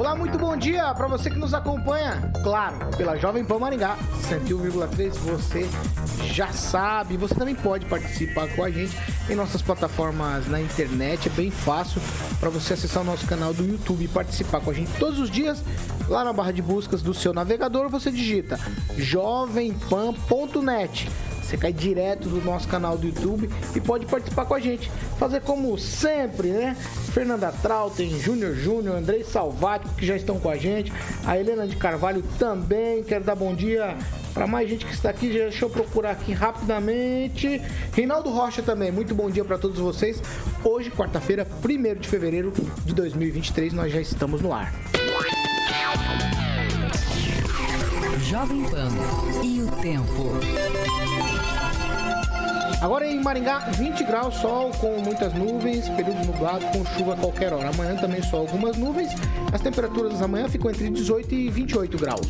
Olá, muito bom dia para você que nos acompanha, claro, pela Jovem Pan Maringá 101,3. Você já sabe, você também pode participar com a gente em nossas plataformas na internet. É bem fácil para você acessar o nosso canal do YouTube e participar com a gente todos os dias. Lá na barra de buscas do seu navegador, você digita jovempan.net. Você cai direto do nosso canal do YouTube e pode participar com a gente. Fazer como sempre, né? Fernanda Trautem, Júnior Júnior, Andrei Salvati, que já estão com a gente. A Helena de Carvalho também. Quero dar bom dia para mais gente que está aqui. Deixa eu procurar aqui rapidamente. Reinaldo Rocha também. Muito bom dia para todos vocês. Hoje, quarta-feira, 1 de fevereiro de 2023, nós já estamos no ar. Jovem Pan e o tempo. Agora em Maringá, 20 graus, sol com muitas nuvens, período nublado com chuva a qualquer hora. Amanhã também só algumas nuvens. As temperaturas da manhã ficam entre 18 e 28 graus.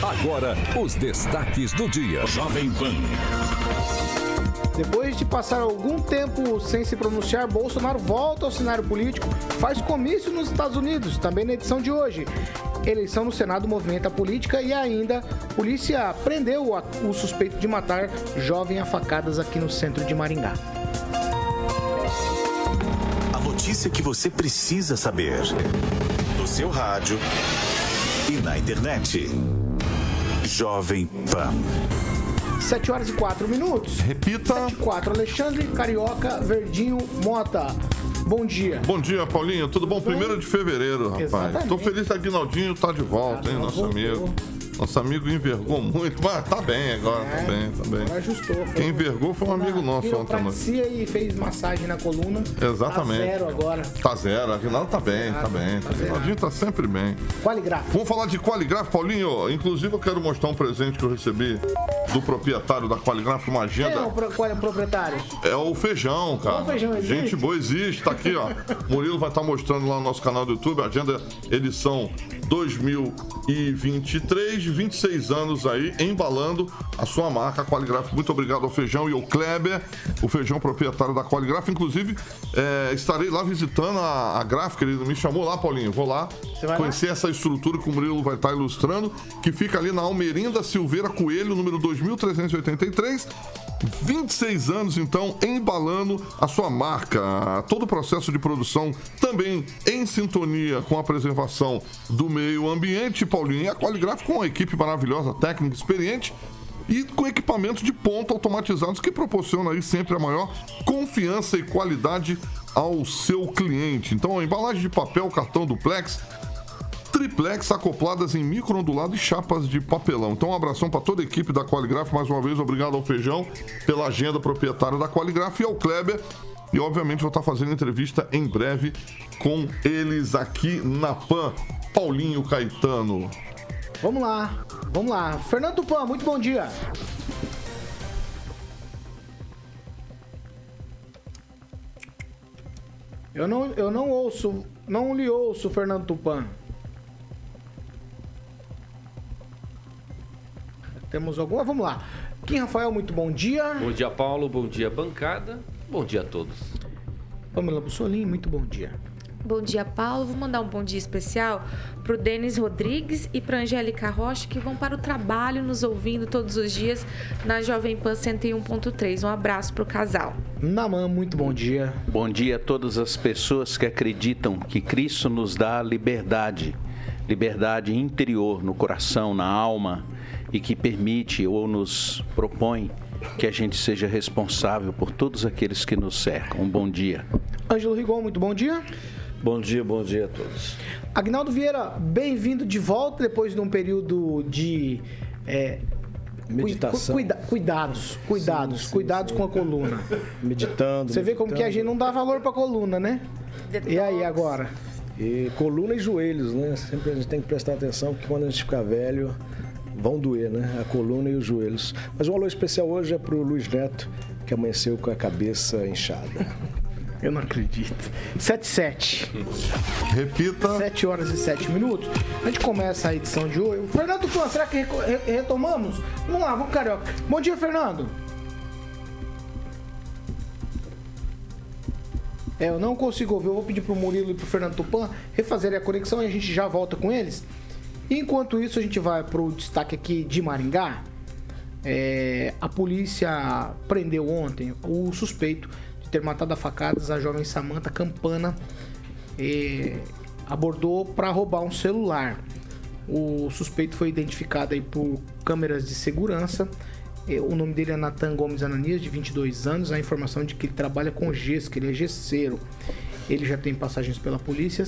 Agora, os destaques do dia. Jovem Pan. Depois de passar algum tempo sem se pronunciar, Bolsonaro volta ao cenário político, faz comício nos Estados Unidos, também na edição de hoje. Eleição no Senado movimenta a política e ainda polícia prendeu o suspeito de matar jovem a facadas aqui no centro de Maringá. A notícia que você precisa saber. No seu rádio e na internet. Jovem Pan. 7 horas e 4 minutos. Repita. 7 e 4. Alexandre Carioca Verdinho Mota. Bom dia. Bom dia, Paulinho. Tudo bom? Primeiro de fevereiro, rapaz. Exatamente. Tô feliz que a Aguinaldinho tá de volta, hein, nosso voltou. amigo. Nosso amigo envergou muito, mas tá bem agora, tá bem, tá bem. Agora ajustou. Quem envergou foi um amigo nosso ontem à noite. E fez massagem na coluna. Exatamente. Tá zero agora. Tá zero, Aguinaldo tá bem, tá bem. Tá zero. Aguinaldinho tá sempre bem. Qualigraf. Vamos falar de Qualigraf, Paulinho. Inclusive, eu quero mostrar um presente que eu recebi do proprietário da Qualigraf, uma Quem é agenda. o, pro- qual é o propriário? É o feijão, cara. O feijão existe? Gente boa, existe. Tá aqui, ó. Murilo vai estar mostrando lá no nosso canal do YouTube. Agenda edição 2023, 26 anos aí, embalando a sua marca Qualigraf. Muito obrigado ao Feijão e ao Kleber, o Feijão proprietário da Qualigraf. Inclusive, é, estarei lá visitando a, a gráfica. Ele me chamou lá, Paulinho. Vou lá conhecer essa estrutura que o Murilo vai estar ilustrando, que fica ali na Almerinda Silveira Coelho, número 2383. 26 anos, então, embalando a sua marca. Todo o processo de produção também em sintonia com a preservação do meio ambiente, Paulinho. E a Qualigraf com uma equipe maravilhosa, técnica, experiente e com equipamentos de ponta automatizados que proporcionam aí sempre a maior confiança e qualidade ao seu cliente. Então, a embalagem de papel, cartão duplex, triplex acopladas em microondulado e chapas de papelão. Então, um abração para toda a equipe da Qualigraf. Mais uma vez, obrigado ao Feijão pela agenda proprietária da Qualigraf e ao Kleber. E, obviamente, vou estar fazendo entrevista em breve com eles aqui na PAN. Paulinho Caetano. Vamos lá, vamos lá. Fernando Tupan, muito bom dia. Eu não, eu não ouço, não lhe ouço, Fernando Tupan. Temos alguma? Vamos lá. Kim Rafael, muito bom dia. Bom dia, Paulo. Bom dia, bancada. Bom dia a todos. Pamela Bussolim, muito bom dia. Bom dia, Paulo. Vou mandar um bom dia especial para o Denis Rodrigues e para Angélica Rocha, que vão para o trabalho nos ouvindo todos os dias na Jovem Pan 101.3. Um abraço para o casal. Naman, muito bom dia. Bom dia a todas as pessoas que acreditam que Cristo nos dá liberdade, liberdade interior no coração, na alma e que permite ou nos propõe que a gente seja responsável por todos aqueles que nos cercam. Um bom dia. Ângelo Rigon, muito bom dia. Bom dia, bom dia a todos. Agnaldo Vieira, bem-vindo de volta depois de um período de é, Meditação. cuida- cuidados, cuidados, Sim, sim, cuidados sim. com a coluna. Meditando. Você vê como que a gente não dá valor pra coluna, né? E aí agora? E coluna e joelhos, né? Sempre a gente tem que prestar atenção que quando a gente ficar velho, vão doer, né? A coluna e os joelhos. Mas um alô especial hoje é pro Luiz Neto, que amanheceu com a cabeça inchada. Eu não acredito. 7 7. Repita. 7 horas e 7 minutos. A gente começa a edição de hoje. Fernando Tupan, será que retomamos? Vamos lá, vamos carioca. Bom dia, Fernando. É, eu não consigo ouvir. Eu vou pedir pro Murilo e pro Fernando Tupan refazerem a conexão e a gente já volta com eles. Enquanto isso, a gente vai pro destaque aqui de Maringá. É, a polícia prendeu ontem o suspeito ter matado a facadas a jovem Samantha Campana. Abordou para roubar um celular. O suspeito foi identificado aí por câmeras de segurança. O nome dele é Natan Gomes Ananias, de 22 anos. A informação de que ele trabalha com gesso, que ele é gesseiro. Ele já tem passagens pela polícia,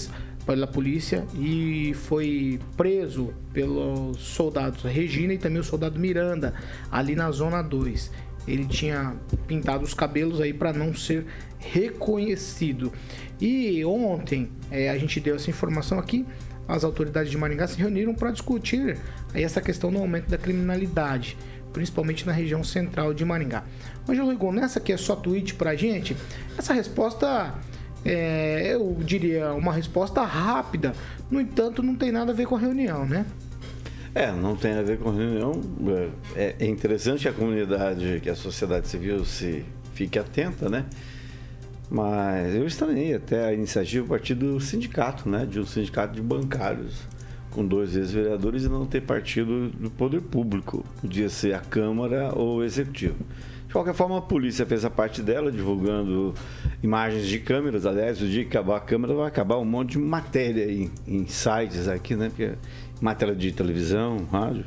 pela polícia e foi preso pelos soldados Regina e também o soldado Miranda, ali na zona 2. Ele tinha pintado os cabelos aí para não ser reconhecido. E ontem eh, a gente deu essa informação aqui. As autoridades de Maringá se reuniram para discutir aí essa questão do aumento da criminalidade, principalmente na região central de Maringá. Ângelo Rigon, nessa aqui é só tweet pra gente. Essa resposta é, eu diria, uma resposta rápida. No entanto, não tem nada a ver com a reunião, né? É, não tem a ver com reunião. É é interessante a comunidade, que a sociedade civil se fique atenta, né? Mas eu estranhei até a iniciativa a partir do sindicato, né? De um sindicato de bancários, com dois ex-vereadores e não ter partido do poder público. Podia ser a Câmara ou o Executivo. De qualquer forma, a polícia fez a parte dela, divulgando imagens de câmeras. Aliás, o dia que acabar a câmera, vai acabar um monte de matéria em, em sites aqui, né? Porque matéria de televisão, rádio.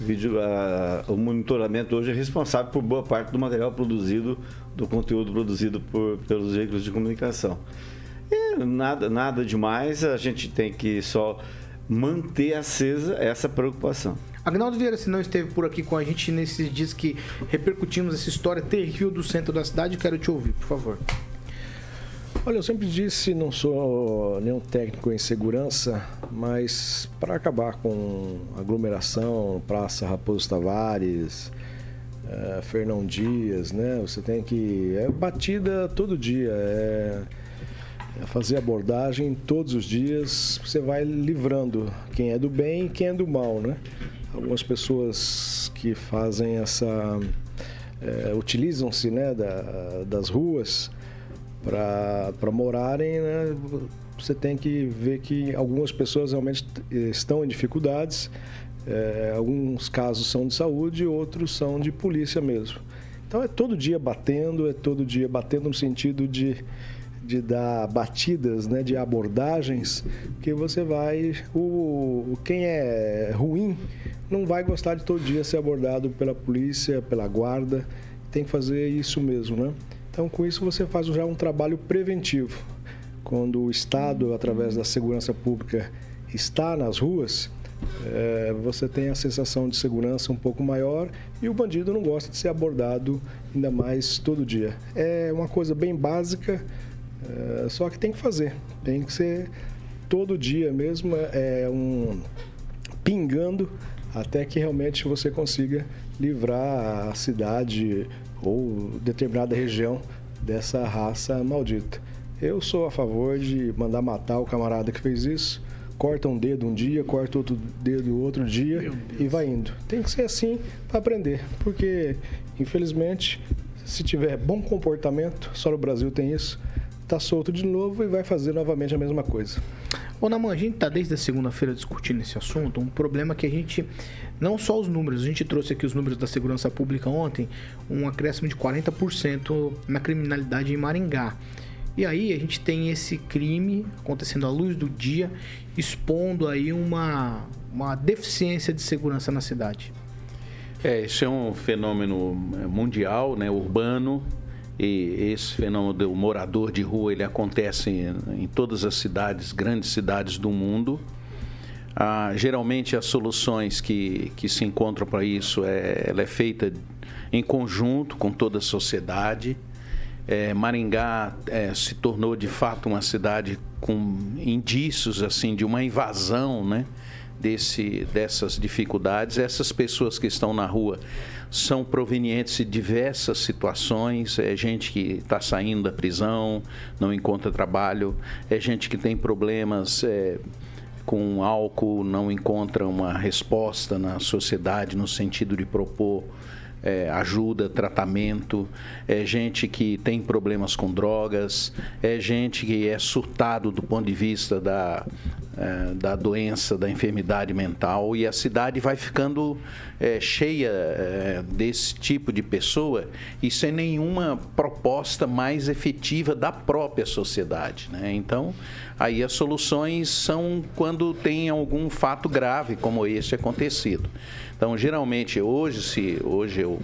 Vídeo, ah, o monitoramento hoje é responsável por boa parte do material produzido, do conteúdo produzido por, pelos veículos de comunicação. E nada, nada demais, a gente tem que só manter acesa essa preocupação. Agnaldo Vieira, se não esteve por aqui com a gente nesses dias que repercutimos essa história terrível do centro da cidade, quero te ouvir, por favor. Olha, eu sempre disse, não sou nenhum técnico em segurança, mas para acabar com aglomeração, Praça Raposo Tavares, eh, Fernão Dias, né? Você tem que. É batida todo dia, é, é fazer abordagem todos os dias, você vai livrando quem é do bem e quem é do mal, né? Algumas pessoas que fazem essa. eh, utilizam-se né, da- das ruas para morarem, né, você tem que ver que algumas pessoas realmente estão em dificuldades. É, alguns casos são de saúde, outros são de polícia mesmo. Então é todo dia batendo, é todo dia batendo no sentido de, de dar batidas, né, de abordagens, que você vai. O, quem é ruim não vai gostar de todo dia ser abordado pela polícia, pela guarda. Tem que fazer isso mesmo, né? Então, com isso, você faz já um trabalho preventivo. Quando o Estado, através da segurança pública, está nas ruas, eh, você tem a sensação de segurança um pouco maior e o bandido não gosta de ser abordado ainda mais todo dia. É uma coisa bem básica, eh, só que tem que fazer. Tem que ser todo dia mesmo, é um pingando até que realmente você consiga livrar a cidade ou determinada região dessa raça maldita. Eu sou a favor de mandar matar o camarada que fez isso. Corta um dedo um dia, corta outro dedo outro dia e vai indo. Tem que ser assim para aprender, porque infelizmente, se tiver bom comportamento, só no Brasil tem isso, tá solto de novo e vai fazer novamente a mesma coisa. Ô Naman, a gente tá desde a segunda-feira discutindo esse assunto, um problema que a gente, não só os números, a gente trouxe aqui os números da segurança pública ontem, um acréscimo de 40% na criminalidade em Maringá. E aí a gente tem esse crime acontecendo à luz do dia, expondo aí uma, uma deficiência de segurança na cidade. É, isso é um fenômeno mundial, né, urbano, e esse fenômeno do morador de rua ele acontece em, em todas as cidades, grandes cidades do mundo. Ah, geralmente as soluções que, que se encontram para isso é, ela é feita em conjunto com toda a sociedade. É, Maringá é, se tornou de fato uma cidade com indícios assim de uma invasão, né? Desse, dessas dificuldades. Essas pessoas que estão na rua são provenientes de diversas situações. É gente que está saindo da prisão, não encontra trabalho, é gente que tem problemas. É, com álcool não encontra uma resposta na sociedade no sentido de propor é, ajuda, tratamento, é gente que tem problemas com drogas, é gente que é surtado do ponto de vista da, é, da doença, da enfermidade mental, e a cidade vai ficando é, cheia é, desse tipo de pessoa e sem nenhuma proposta mais efetiva da própria sociedade. Né? Então, aí as soluções são quando tem algum fato grave como esse acontecido. Então, geralmente, hoje, se hoje eu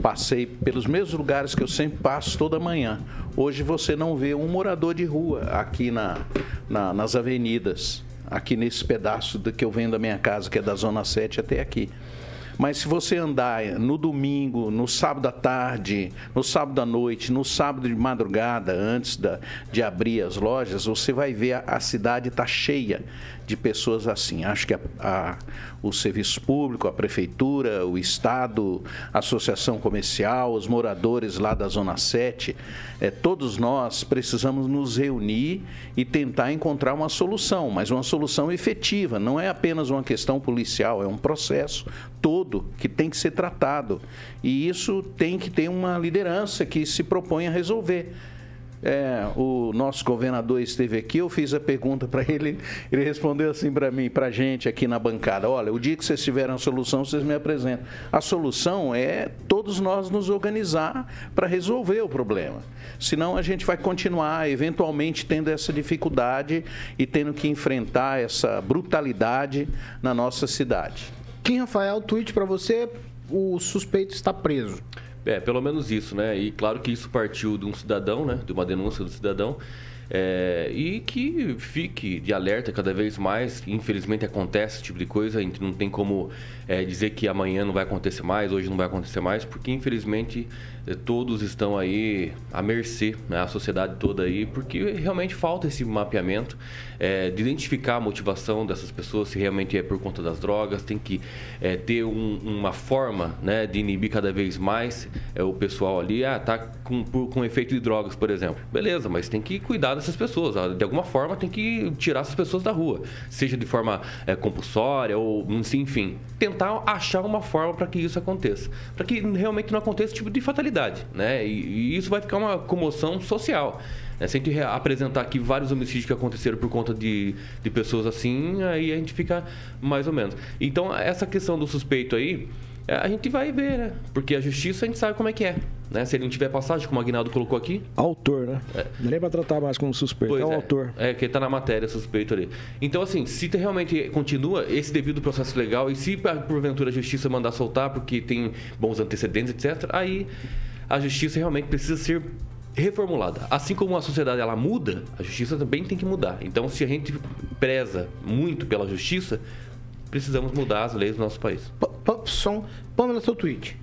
passei pelos mesmos lugares que eu sempre passo toda manhã. Hoje você não vê um morador de rua aqui na, na nas avenidas, aqui nesse pedaço que eu venho da minha casa, que é da Zona 7 até aqui. Mas se você andar no domingo, no sábado à tarde, no sábado à noite, no sábado de madrugada, antes da, de abrir as lojas, você vai ver a, a cidade está cheia de pessoas assim. Acho que a, a, o serviço público, a prefeitura, o Estado, a associação comercial, os moradores lá da Zona 7, é, todos nós precisamos nos reunir e tentar encontrar uma solução, mas uma solução efetiva. Não é apenas uma questão policial, é um processo todo que tem que ser tratado. E isso tem que ter uma liderança que se propõe a resolver. É, o nosso governador esteve aqui, eu fiz a pergunta para ele, ele respondeu assim para mim, para a gente aqui na bancada: olha, o dia que vocês tiverem a solução, vocês me apresentam. A solução é todos nós nos organizar para resolver o problema. Senão a gente vai continuar, eventualmente, tendo essa dificuldade e tendo que enfrentar essa brutalidade na nossa cidade. Kim Rafael, tweet para você: o suspeito está preso. É, pelo menos isso, né? E claro que isso partiu de um cidadão, né? De uma denúncia do cidadão. É, e que fique de alerta cada vez mais. Infelizmente acontece esse tipo de coisa, a gente não tem como é, dizer que amanhã não vai acontecer mais, hoje não vai acontecer mais, porque infelizmente todos estão aí à mercê, né, a sociedade toda aí, porque realmente falta esse mapeamento é, de identificar a motivação dessas pessoas, se realmente é por conta das drogas, tem que é, ter um, uma forma né, de inibir cada vez mais é, o pessoal ali, ah, tá com, por, com efeito de drogas, por exemplo. Beleza, mas tem que cuidar dessas pessoas, de alguma forma tem que tirar essas pessoas da rua, seja de forma é, compulsória ou, enfim, tentar achar uma forma para que isso aconteça, para que realmente não aconteça esse tipo de fatalidade né? E, e isso vai ficar uma comoção social. Né? Se a gente apresentar aqui vários homicídios que aconteceram por conta de, de pessoas assim, aí a gente fica mais ou menos. Então, essa questão do suspeito aí, é, a gente vai ver, né? Porque a justiça a gente sabe como é que é. Né? Se ele não tiver passagem, como o Agnaldo colocou aqui. Autor, né? É. Não é para tratar mais como suspeito, pois é o é. autor. É, que está na matéria, suspeito ali. Então, assim, se realmente continua esse devido processo legal e se porventura a justiça mandar soltar porque tem bons antecedentes, etc., aí a justiça realmente precisa ser reformulada. Assim como a sociedade ela muda, a justiça também tem que mudar. Então, se a gente preza muito pela justiça, precisamos mudar as leis do nosso país. Som, Pamela, seu tweet.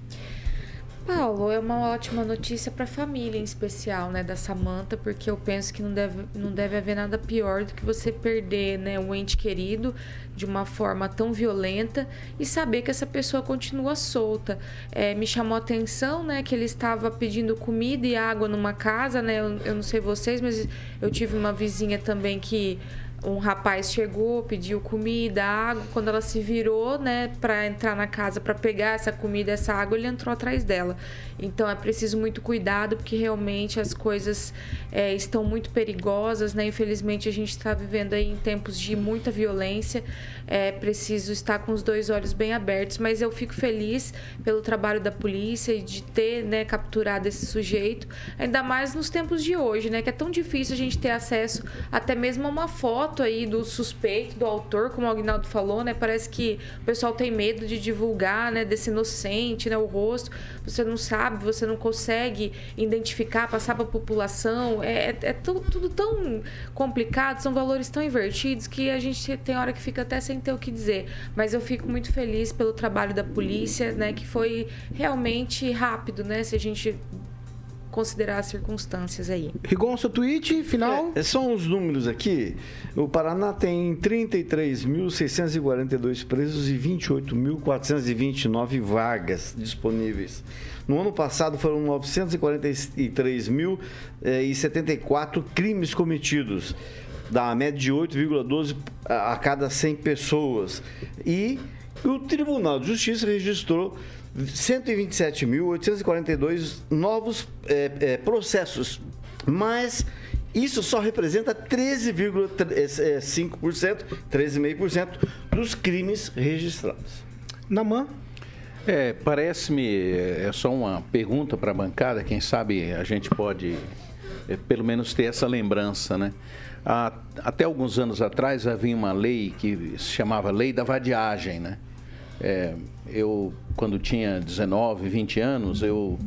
Paulo, é uma ótima notícia para a família em especial, né, da Samanta, porque eu penso que não deve, não deve haver nada pior do que você perder, né, um ente querido de uma forma tão violenta e saber que essa pessoa continua solta. É, me chamou a atenção, né, que ele estava pedindo comida e água numa casa, né, eu, eu não sei vocês, mas eu tive uma vizinha também que um rapaz chegou, pediu comida, água. Quando ela se virou, né, para entrar na casa para pegar essa comida, essa água, ele entrou atrás dela. Então é preciso muito cuidado, porque realmente as coisas é, estão muito perigosas, né? Infelizmente a gente está vivendo aí em tempos de muita violência. É preciso estar com os dois olhos bem abertos, mas eu fico feliz pelo trabalho da polícia e de ter né, capturado esse sujeito, ainda mais nos tempos de hoje, né? Que é tão difícil a gente ter acesso até mesmo a uma foto aí do suspeito, do autor, como o Agnaldo falou, né? Parece que o pessoal tem medo de divulgar, né? Desse inocente, né? O rosto. Você não sabe, você não consegue identificar, passar para a população. É, é, é tudo, tão complicado, são valores tão invertidos que a gente tem hora que fica até sem sem ter o que dizer. Mas eu fico muito feliz pelo trabalho da polícia, né? Que foi realmente rápido, né? Se a gente considerar as circunstâncias aí. Rigon, seu tweet final? É, são os números aqui. O Paraná tem 33.642 presos e 28.429 vagas disponíveis. No ano passado foram 943.074 eh, crimes cometidos, da média de 8,12 a cada 100 pessoas. E o Tribunal de Justiça registrou 127.842 novos é, é, processos, mas isso só representa 13,5%, 13,5% dos crimes registrados. Namã? É, parece-me, é só uma pergunta para a bancada, quem sabe a gente pode é, pelo menos ter essa lembrança, né? Até alguns anos atrás havia uma lei que se chamava Lei da Vadiagem, né? É, eu, quando tinha 19, 20 anos, eu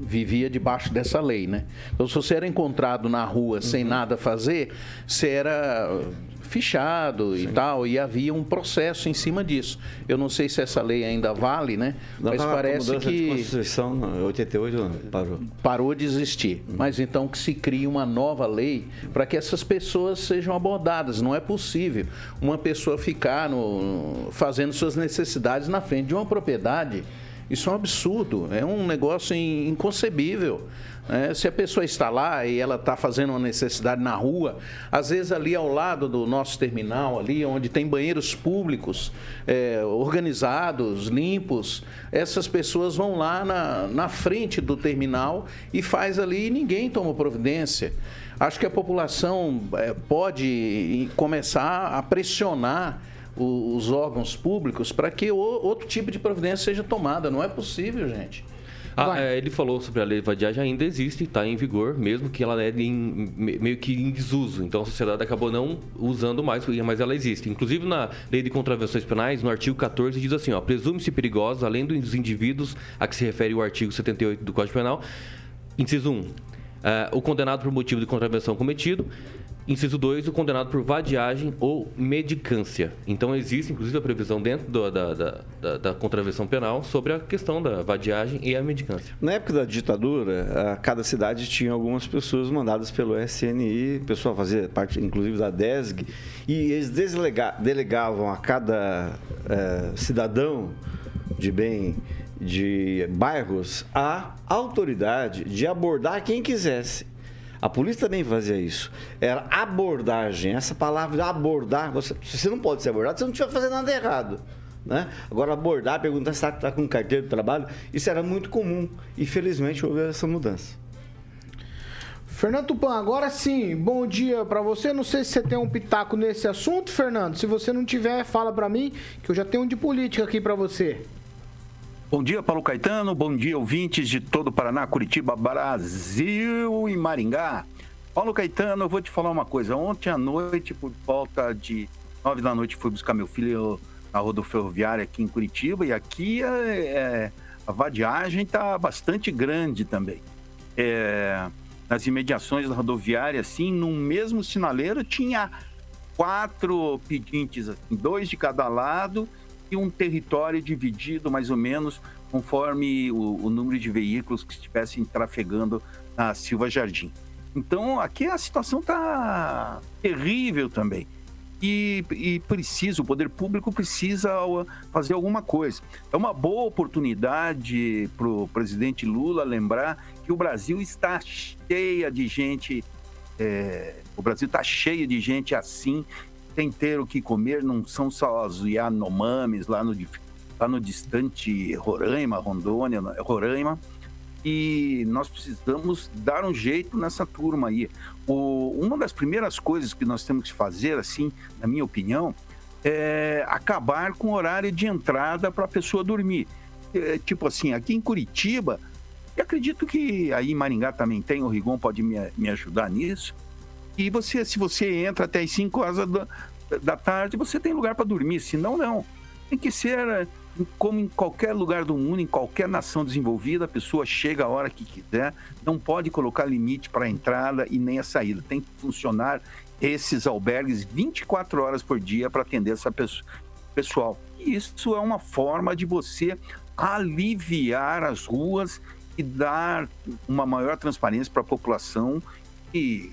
vivia debaixo dessa lei, né? Então, se você era encontrado na rua sem uhum. nada fazer, você era fichado Sim. e tal, e havia um processo em cima disso. Eu não sei se essa lei ainda vale, né? Não, mas parece que de Constituição 88 parou. Parou de existir. Hum. Mas então que se crie uma nova lei para que essas pessoas sejam abordadas. Não é possível uma pessoa ficar no, fazendo suas necessidades na frente de uma propriedade. Isso é um absurdo, é um negócio inconcebível. É, se a pessoa está lá e ela está fazendo uma necessidade na rua, às vezes ali ao lado do nosso terminal, ali onde tem banheiros públicos é, organizados, limpos, essas pessoas vão lá na, na frente do terminal e faz ali e ninguém toma providência. Acho que a população é, pode começar a pressionar os órgãos públicos para que outro tipo de providência seja tomada. Não é possível, gente. Ah, é, ele falou sobre a lei de vadiagem, ainda existe, está em vigor, mesmo que ela é em, meio que em desuso. Então a sociedade acabou não usando mais, mas ela existe. Inclusive na lei de contravenções penais, no artigo 14, diz assim: presume-se perigosa, além dos indivíduos a que se refere o artigo 78 do Código Penal, inciso 1. Uh, é, o condenado por motivo de contravenção cometido Inciso 2, o condenado por vadiagem ou medicância. Então, existe, inclusive, a previsão dentro do, da, da, da, da, contravenção penal sobre a questão da vadiagem e a medicância. Na época da ditadura, cada cidade tinha algumas pessoas mandadas pelo SNI, pessoa fazia parte, inclusive, da DESG, e eles delegavam a cada é, cidadão de bem de bairros a autoridade de abordar quem quisesse. A polícia também fazia isso. Era abordagem. Essa palavra abordar, você, você não pode ser abordado se não estiver fazendo nada errado. Né? Agora, abordar, perguntar se está com carteira de trabalho, isso era muito comum. E felizmente houve essa mudança. Fernando Tupan, agora sim, bom dia para você. Não sei se você tem um pitaco nesse assunto, Fernando. Se você não tiver, fala para mim, que eu já tenho um de política aqui para você. Bom dia, Paulo Caetano. Bom dia, ouvintes de todo o Paraná, Curitiba, Brasil e Maringá. Paulo Caetano, eu vou te falar uma coisa. Ontem à noite, por volta de nove da noite, fui buscar meu filho na rodoferroviária aqui em Curitiba e aqui é, é, a vadiagem está bastante grande também. É, nas imediações da rodoviária, assim, no mesmo sinaleiro tinha quatro pedintes, assim, dois de cada lado e um território dividido mais ou menos conforme o, o número de veículos que estivessem trafegando na Silva Jardim. Então, aqui a situação está terrível também. E, e, precisa, o poder público precisa fazer alguma coisa. É uma boa oportunidade para o presidente Lula lembrar que o Brasil está cheia de gente, é, o Brasil está cheio de gente assim tem ter o que comer não são só os Yanomamis lá no, lá no distante Roraima, Rondônia, Roraima. E nós precisamos dar um jeito nessa turma aí. O, uma das primeiras coisas que nós temos que fazer, assim, na minha opinião, é acabar com o horário de entrada para a pessoa dormir. É, tipo assim, aqui em Curitiba, e acredito que aí em Maringá também tem, o Rigon pode me, me ajudar nisso e você, se você entra até as 5 horas da, da tarde, você tem lugar para dormir. Se não, não. Tem que ser eh, como em qualquer lugar do mundo, em qualquer nação desenvolvida, a pessoa chega a hora que quiser, não pode colocar limite para a entrada e nem a saída. Tem que funcionar esses albergues 24 horas por dia para atender essa pessoa, pessoal. E isso é uma forma de você aliviar as ruas e dar uma maior transparência para a população e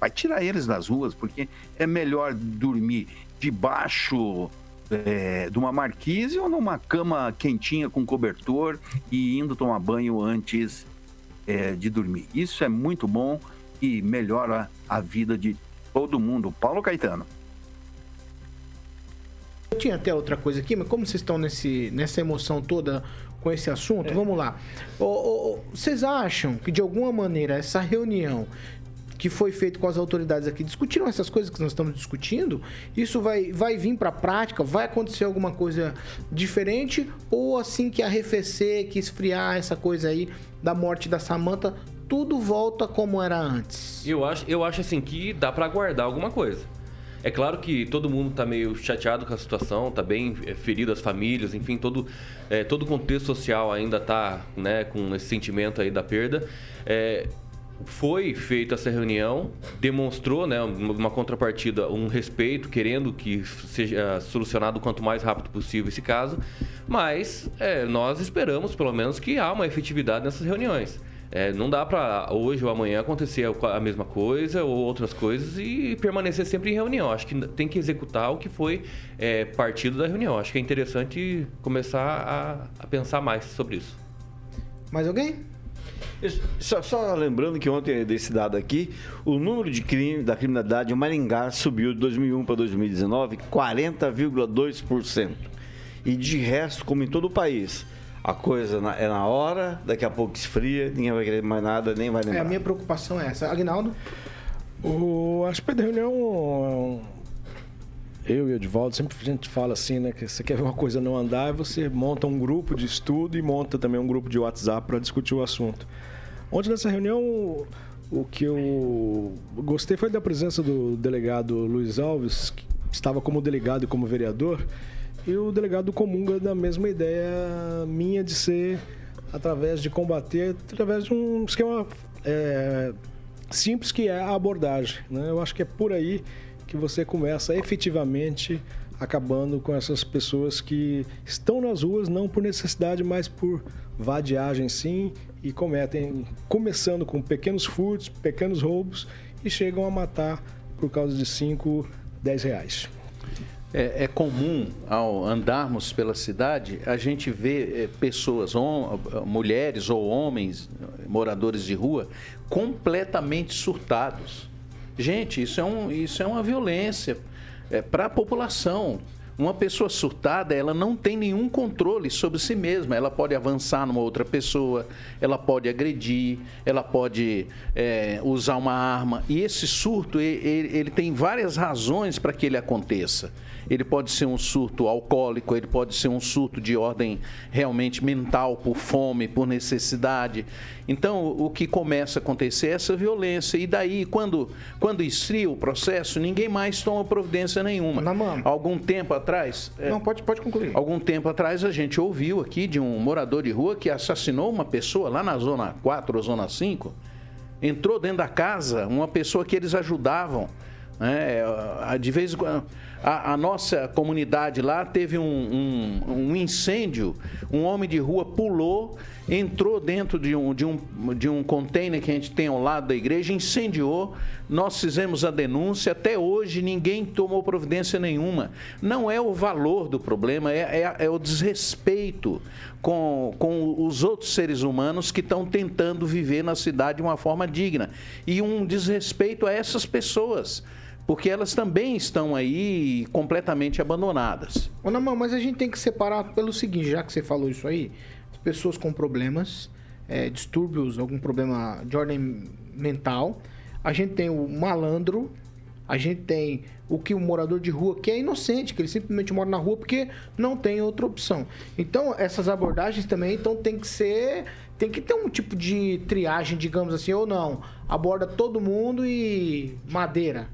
vai tirar eles das ruas, porque é melhor dormir debaixo é, de uma marquise ou numa cama quentinha com cobertor e indo tomar banho antes é, de dormir. Isso é muito bom e melhora a vida de todo mundo. Paulo Caetano. Eu tinha até outra coisa aqui, mas como vocês estão nesse, nessa emoção toda com esse assunto, é. vamos lá. Ô, ô, vocês acham que de alguma maneira essa reunião que foi feito com as autoridades aqui discutiram essas coisas que nós estamos discutindo, isso vai, vai vir para a prática? Vai acontecer alguma coisa diferente? Ou assim que arrefecer, que esfriar essa coisa aí da morte da Samanta, tudo volta como era antes? Eu acho, eu acho assim que dá para aguardar alguma coisa. É claro que todo mundo está meio chateado com a situação, está bem é, ferido as famílias, enfim, todo, é, todo o contexto social ainda está né, com esse sentimento aí da perda. É, foi feita essa reunião, demonstrou né, uma contrapartida, um respeito, querendo que seja solucionado o quanto mais rápido possível esse caso, mas é, nós esperamos, pelo menos, que há uma efetividade nessas reuniões. É, não dá para hoje ou amanhã acontecer a mesma coisa ou outras coisas e permanecer sempre em reunião. Acho que tem que executar o que foi é, partido da reunião. Acho que é interessante começar a, a pensar mais sobre isso. Mais alguém? Só, só, lembrando que ontem, desse dado aqui, o número de crime, da criminalidade em Maringá subiu de 2001 para 2019 40,2%. E de resto, como em todo o país, a coisa é na hora, daqui a pouco esfria, ninguém vai querer mais nada, nem vai lembrar. É, a minha preocupação é essa. Agnaldo? O aspecto da reunião eu e o Edvaldo sempre a gente fala assim, né? Que você quer ver uma coisa não andar, você monta um grupo de estudo e monta também um grupo de WhatsApp para discutir o assunto. Ontem nessa reunião, o que eu gostei foi da presença do delegado Luiz Alves, que estava como delegado e como vereador, e o delegado comunga da mesma ideia minha de ser através de combater, através de um esquema é, simples que é a abordagem. Né? Eu acho que é por aí que você começa efetivamente acabando com essas pessoas que estão nas ruas não por necessidade, mas por vadiagem sim e cometem, começando com pequenos furtos, pequenos roubos e chegam a matar por causa de 5, 10 reais. É, é, comum, ao andarmos pela cidade, a gente ver é, pessoas, mulheres ou homens, moradores de rua, completamente surtados Gente, isso é, um, isso é uma violência é, para a população. Uma pessoa surtada, ela não tem nenhum controle sobre si mesma. Ela pode avançar numa outra pessoa, ela pode agredir, ela pode é, usar uma arma. E esse surto, ele, ele tem várias razões para que ele aconteça. Ele pode ser um surto alcoólico, ele pode ser um surto de ordem realmente mental, por fome, por necessidade. Então, o que começa a acontecer é essa violência. E daí, quando, quando esfria o processo, ninguém mais toma providência nenhuma. Na mão. Algum tempo atrás. É, Não, pode, pode concluir. Algum tempo atrás, a gente ouviu aqui de um morador de rua que assassinou uma pessoa lá na Zona 4 ou Zona 5. Entrou dentro da casa uma pessoa que eles ajudavam. Né? De vez em quando a, a, nossa comunidade lá teve um, um, um, incêndio, um homem de rua pulou, entrou dentro de um, de, um, de um container que a gente tem ao lado da igreja, incendiou, nós fizemos a denúncia, até hoje ninguém tomou providência nenhuma. Não é o valor do problema, é, é, é o desrespeito com, com os outros seres humanos que estão tentando viver na cidade de uma forma digna. E um desrespeito a essas pessoas porque elas também estão aí completamente abandonadas. Ô, Namão, mas a gente tem que separar pelo seguinte, já que você falou isso aí, as pessoas com problemas, é, distúrbios, algum problema de ordem mental, a gente tem o malandro, a gente tem o que o morador de rua que é inocente, que ele simplesmente mora na rua porque não tem outra opção. Então, essas abordagens também então tem que ser tem que ter um tipo de triagem, digamos assim, ou não. Aborda todo mundo e madeira.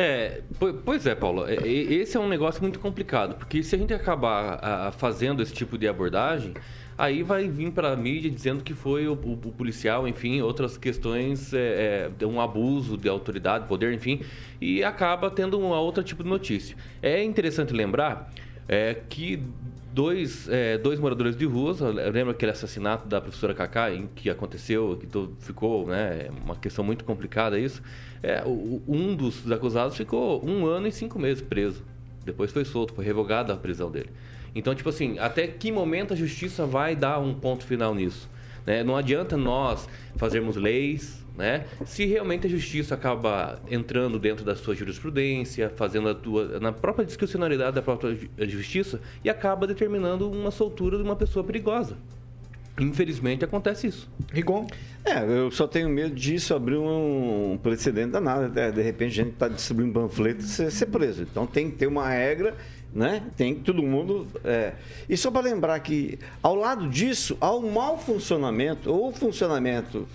É, pois é, Paulo. É, esse é um negócio muito complicado, porque se a gente acabar fazendo esse tipo de abordagem, aí vai vir para a mídia dizendo que foi o, o, o, policial, enfim, outras questões, é, é, um abuso de autoridade, poder, enfim, e acaba tendo um outro tipo de notícia. É interessante lembrar é, que dois, é, dois moradores de ruas, lembra aquele assassinato da professora Cacá, em que aconteceu, que ficou, né, uma questão muito complicada isso. É, um dos acusados ficou um ano e cinco meses preso. Depois foi solto, foi revogada a prisão dele. Então, tipo assim, até que momento a justiça vai dar um ponto final nisso? Né? Não adianta nós fazermos leis, né? Se realmente a justiça acaba entrando dentro da sua jurisprudência, fazendo a tua, na própria discricionalidade da própria justiça e acaba determinando uma soltura de uma pessoa perigosa. Infelizmente acontece isso. Rigon? É, eu só tenho medo disso abrir um precedente danado. Né? De repente a gente está distribuindo panfleto e ser, ser preso. Então tem que ter uma regra né? Tem todo mundo. É... E só para lembrar que, ao lado disso, há um mau funcionamento, ou funcionamento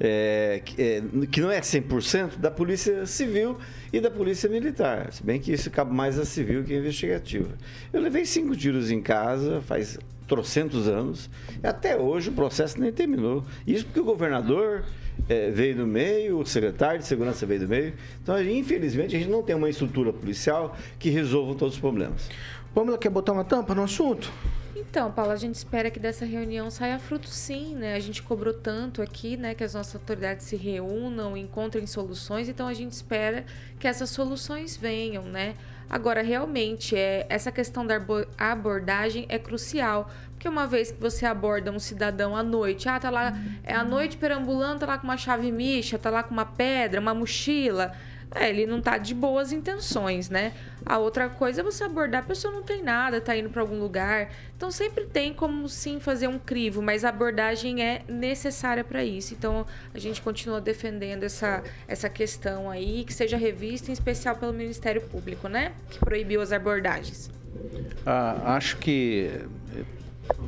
é, é, que não é 100% da Polícia Civil e da Polícia Militar. Se bem que isso cabe mais a civil que a investigativa. Eu levei cinco tiros em casa, faz trocentos anos, e até hoje o processo nem terminou. Isso porque o governador é, veio do meio, o secretário de segurança veio do meio. Então, infelizmente, a gente não tem uma estrutura policial que resolva todos os problemas. Pamela, quer botar uma tampa no assunto? Então, Paulo, a gente espera que dessa reunião saia fruto sim, né? A gente cobrou tanto aqui, né, que as nossas autoridades se reúnam, encontrem soluções, então a gente espera que essas soluções venham, né? Agora, realmente, é, essa questão da abordagem é crucial, porque uma vez que você aborda um cidadão à noite, ah, tá lá, é à noite perambulando, tá lá com uma chave micha, tá lá com uma pedra, uma mochila, é, ele não tá de boas intenções, né? A outra coisa é você abordar, a pessoa não tem nada, tá indo para algum lugar. Então sempre tem como sim fazer um crivo, mas a abordagem é necessária para isso. Então a gente continua defendendo essa, essa questão aí, que seja revista, em especial pelo Ministério Público, né? Que proibiu as abordagens. Ah, acho que eh,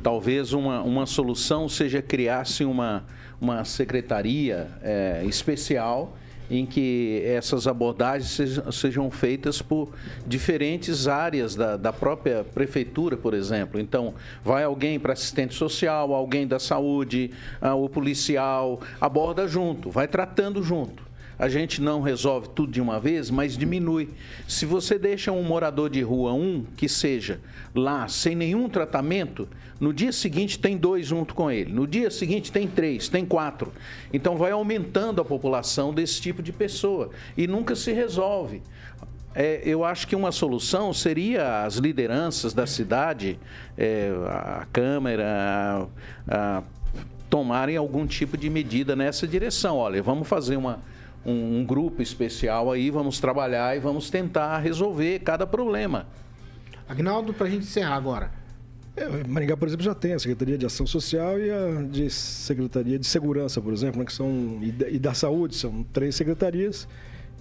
talvez uma, uma solução seja criar-se uma, uma secretaria é, especial em que essas abordagens sejam, feitas por diferentes áreas da, da própria prefeitura, por exemplo. Então, vai alguém para assistente social, alguém da saúde, ah, o policial, aborda junto, vai tratando junto a gente não resolve tudo de uma vez, mas diminui. Se você deixa um morador de rua um que seja lá sem nenhum tratamento, no dia seguinte tem dois junto com ele, no dia seguinte tem três, tem quatro. Então vai aumentando a população desse tipo de pessoa e nunca se resolve. É, eu acho que uma solução seria as lideranças da cidade, é, a Câmara, a, a, tomarem algum tipo de medida nessa direção. Olha, vamos fazer uma um, um grupo especial aí, vamos trabalhar e vamos tentar resolver cada problema. Agnaldo, para a gente encerrar agora. É, Maringá, por exemplo, já tem a Secretaria de Ação Social e a de Secretaria de Segurança, por exemplo, né, que são, e da Saúde, são três secretarias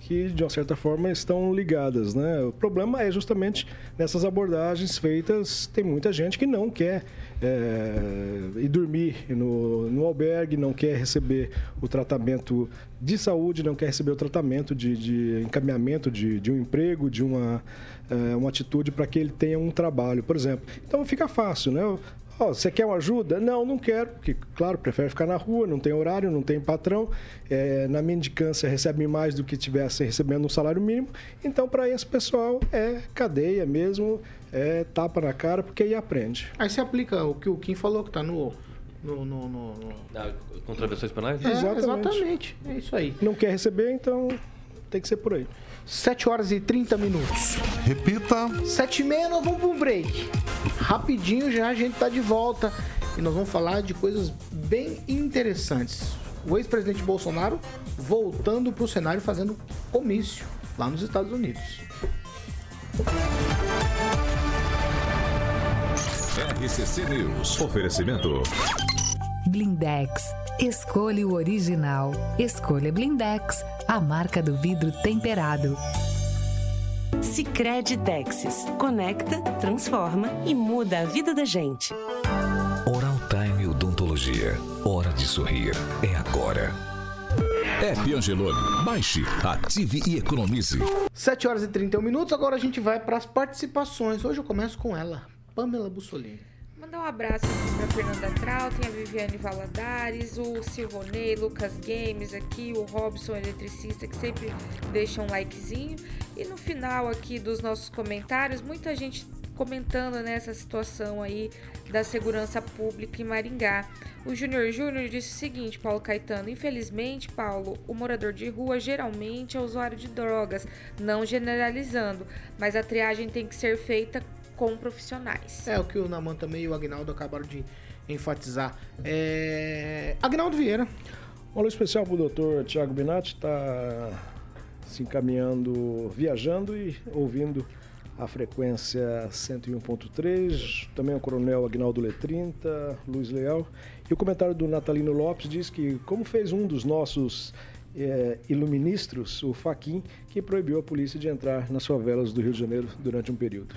que, de uma certa forma, estão ligadas. Né? O problema é justamente nessas abordagens feitas, tem muita gente que não quer é, ir dormir no, no albergue, não quer receber o tratamento de saúde, não quer receber o tratamento de, de encaminhamento de, de um emprego, de uma, é, uma atitude para que ele tenha um trabalho, por exemplo. Então fica fácil, né? Oh, você quer uma ajuda? Não, não quero, porque, claro, prefere ficar na rua, não tem horário, não tem patrão. É, na mendicância recebe mais do que tivesse recebendo um salário mínimo. Então, para esse pessoal, é cadeia mesmo, é tapa na cara, porque aí aprende. Aí você aplica o que o Kim falou, que está no, no, no, no, no... Contravenções penais? É, exatamente. exatamente. É isso aí. Não quer receber, então tem que ser por aí. 7 horas e 30 minutos. Repita. 7 e meia, nós vamos para um break. Rapidinho já a gente tá de volta e nós vamos falar de coisas bem interessantes. O ex-presidente Bolsonaro voltando para o cenário fazendo comício lá nos Estados Unidos. RCC News. Oferecimento. Blindex. Escolha o original. Escolha Blindex, a marca do vidro temperado. Sicredi Texas. Conecta, transforma e muda a vida da gente. Oral Time Odontologia. Hora de sorrir. É agora. App Angelone. Baixe, ative e economize. 7 horas e 31 minutos. Agora a gente vai para as participações. Hoje eu começo com ela, Pamela Bussolini. Mandar um abraço pra Fernanda Trautem, a Viviane Valadares, o Silvonei, Lucas Games aqui, o Robson Eletricista, que sempre deixa um likezinho. E no final aqui dos nossos comentários, muita gente comentando né, essa situação aí da segurança pública em Maringá. O Júnior Júnior disse o seguinte, Paulo Caetano, infelizmente, Paulo, o morador de rua geralmente é usuário de drogas, não generalizando, mas a triagem tem que ser feita com profissionais. É o que o Naman também e o Agnaldo acabaram de enfatizar. É... Agnaldo Vieira. Um alô especial para o doutor Tiago Binatti, está se encaminhando, viajando e ouvindo a frequência 101.3, também o Coronel Agnaldo Letrinta, Luiz Leal. E o comentário do Natalino Lopes diz que, como fez um dos nossos é, iluministros, o Faquin, que proibiu a polícia de entrar nas favelas do Rio de Janeiro durante um período.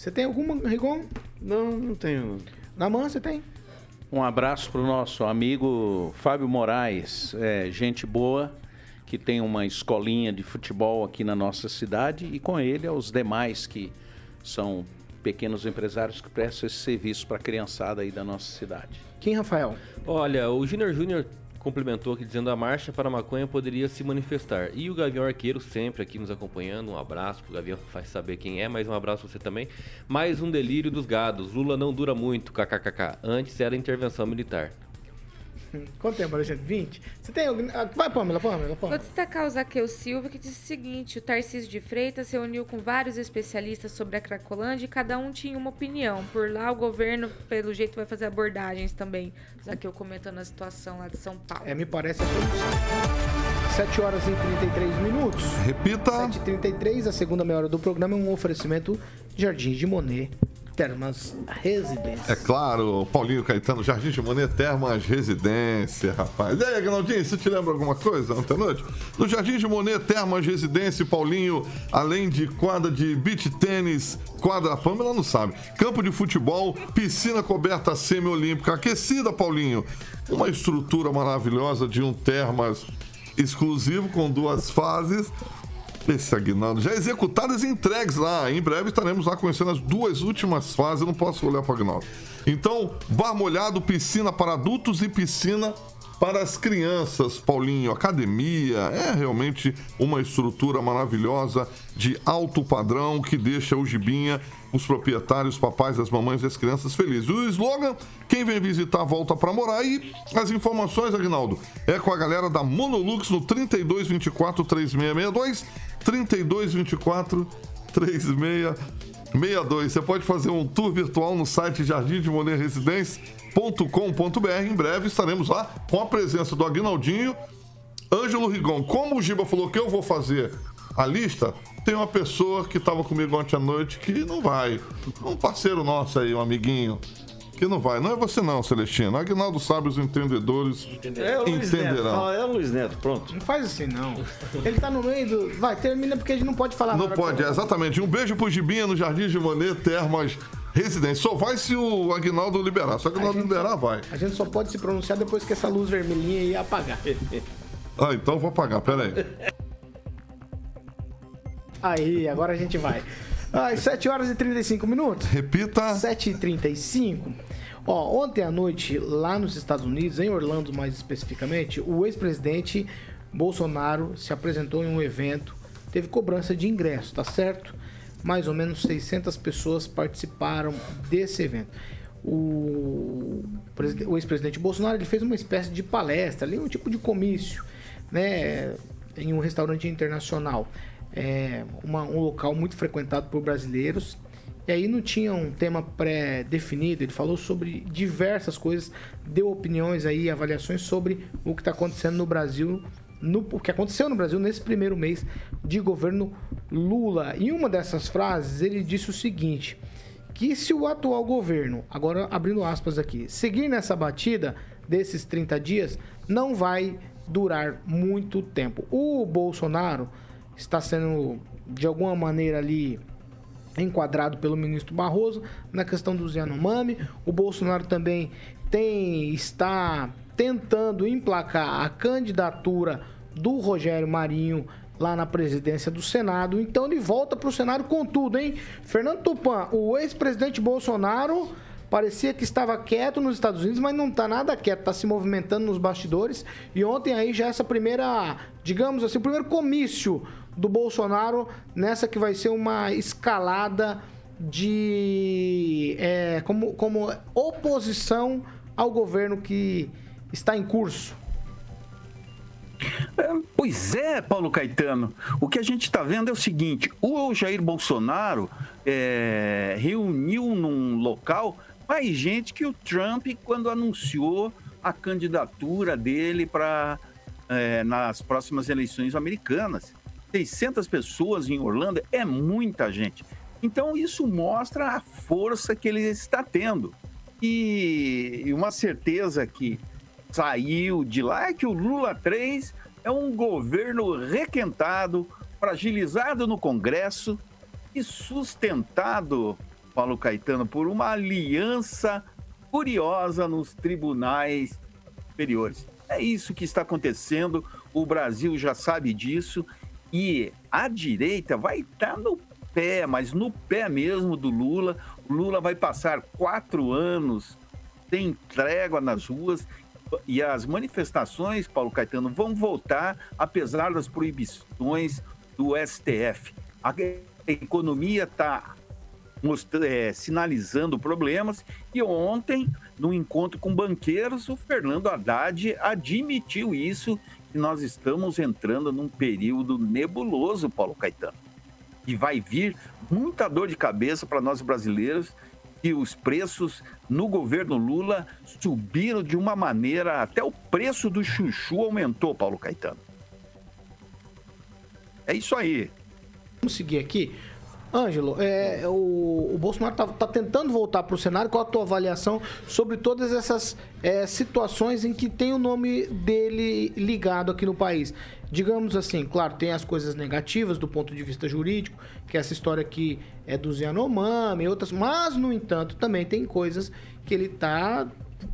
Você tem alguma, Rigon? Não, não tenho. Na mão você tem? Um abraço para o nosso amigo Fábio Moraes, é, gente boa, que tem uma escolinha de futebol aqui na nossa cidade, e com ele aos demais que são pequenos empresários que prestam esse serviço para a criançada aí da nossa cidade. Quem, Rafael? Olha, o Júnior Júnior complementou aqui dizendo a marcha para a maconha poderia se manifestar. E o Gavião Arqueiro sempre aqui nos acompanhando. Um abraço pro Gavião, faz saber quem é, mas um abraço você também. Mais um delírio dos gados. Lula não dura muito, kkkk. Antes era intervenção militar. Quanto tempo, Alexandre? 20? Você tem algum... ah, Vai, Pamela, Pamela, Vou Pamela. destacar o Zaqueu Silva, que disse o seguinte: o Tarcísio de Freitas se reuniu com vários especialistas sobre a Cracolândia e cada um tinha uma opinião. Por lá, o governo, pelo jeito, vai fazer abordagens também. O Zaqueu comentando a situação lá de São Paulo. É, me parece a solução. 7 horas e 33 minutos. Repita. 7h33, a segunda meia hora do programa é um oferecimento Jardim de Monet, Termas Residência. É claro, Paulinho Caetano, Jardim de Monet, Termas Residência, rapaz. E aí, Agnaldinho, você te lembra alguma coisa ontem à noite? No Jardim de Monet, Termas Residência, Paulinho, além de quadra de beach tênis, quadra Pamela não sabe, campo de futebol, piscina coberta semi-olímpica, aquecida, Paulinho. Uma estrutura maravilhosa de um Termas exclusivo com duas fases. Esse Aguinaldo, já executadas e entregues lá. Em breve estaremos lá conhecendo as duas últimas fases. Eu não posso olhar para o Aguinaldo. Então, bar molhado, piscina para adultos e piscina para as crianças, Paulinho. Academia é realmente uma estrutura maravilhosa de alto padrão que deixa o Gibinha, os proprietários, os papais, as mamães e as crianças felizes. O slogan: quem vem visitar volta para morar. E as informações, Aguinaldo, é com a galera da Monolux no 3224 3662, 3224 3662. Você pode fazer um tour virtual no site Jardim de Monet. Em breve estaremos lá com a presença do Aguinaldinho, Ângelo Rigon. Como o Giba falou que eu vou fazer a lista, tem uma pessoa que estava comigo ontem à noite que não vai. Um parceiro nosso aí, um amiguinho. Que não vai. Não é você não, Celestino. Aguinaldo sabe os entendedores É o Luiz Neto. entenderão. Fala, é o Luiz Neto, pronto. Não faz assim, não. Ele tá no meio do. Vai, termina porque a gente não pode falar Não pode, é, exatamente. Um beijo pro Gibinha no Jardim de Monet, Termas Residência. Só vai se o Aguinaldo liberar. Se o Aguinaldo liberar, vai. A gente só pode se pronunciar depois que essa luz vermelhinha aí apagar. Ah, então eu vou pagar, pera aí. Aí, agora a gente vai. Às 7 horas e 35 minutos. Repita. 7 e 35 Ó, ontem à noite, lá nos Estados Unidos, em Orlando mais especificamente, o ex-presidente Bolsonaro se apresentou em um evento, teve cobrança de ingresso, tá certo? Mais ou menos 600 pessoas participaram desse evento. O, o ex-presidente Bolsonaro ele fez uma espécie de palestra, ali um tipo de comício, né, em um restaurante internacional, é, uma- um local muito frequentado por brasileiros. E aí não tinha um tema pré-definido, ele falou sobre diversas coisas, deu opiniões aí, avaliações sobre o que está acontecendo no Brasil, no, o que aconteceu no Brasil nesse primeiro mês de governo Lula. E uma dessas frases ele disse o seguinte: que se o atual governo, agora abrindo aspas aqui, seguir nessa batida desses 30 dias, não vai durar muito tempo. O Bolsonaro está sendo, de alguma maneira ali, enquadrado pelo ministro Barroso na questão do Yanomami. O Bolsonaro também tem está tentando emplacar a candidatura do Rogério Marinho lá na presidência do Senado. Então ele volta para o Senado com tudo, hein? Fernando Tupan, o ex-presidente Bolsonaro parecia que estava quieto nos Estados Unidos, mas não está nada quieto, está se movimentando nos bastidores. E ontem aí já essa primeira, digamos assim, o primeiro comício do Bolsonaro nessa que vai ser uma escalada de é, como, como oposição ao governo que está em curso? Pois é, Paulo Caetano. O que a gente está vendo é o seguinte: o Jair Bolsonaro é, reuniu num local mais gente que o Trump quando anunciou a candidatura dele para é, nas próximas eleições americanas. 600 pessoas em Orlando é muita gente. Então isso mostra a força que ele está tendo. E uma certeza que saiu de lá é que o Lula 3 é um governo requentado, fragilizado no Congresso e sustentado, Paulo Caetano, por uma aliança curiosa nos tribunais superiores. É isso que está acontecendo, o Brasil já sabe disso e a direita vai estar no pé, mas no pé mesmo do Lula. O Lula vai passar quatro anos sem trégua nas ruas e as manifestações, Paulo Caetano, vão voltar apesar das proibições do STF. A economia está é, sinalizando problemas e ontem, no encontro com banqueiros, o Fernando Haddad admitiu isso que nós estamos entrando num período nebuloso, Paulo Caetano. E vai vir muita dor de cabeça para nós brasileiros que os preços no governo Lula subiram de uma maneira, até o preço do chuchu aumentou, Paulo Caetano. É isso aí. Vamos seguir aqui. Ângelo, é, o, o, Bolsonaro está tá tentando voltar para o cenário. Qual a tua avaliação sobre todas essas é, situações em que tem o nome dele ligado aqui no país? Digamos assim, claro, tem as coisas negativas do ponto de vista jurídico, que é essa história aqui é do Yanomami e outras, mas, no entanto, também tem coisas que ele está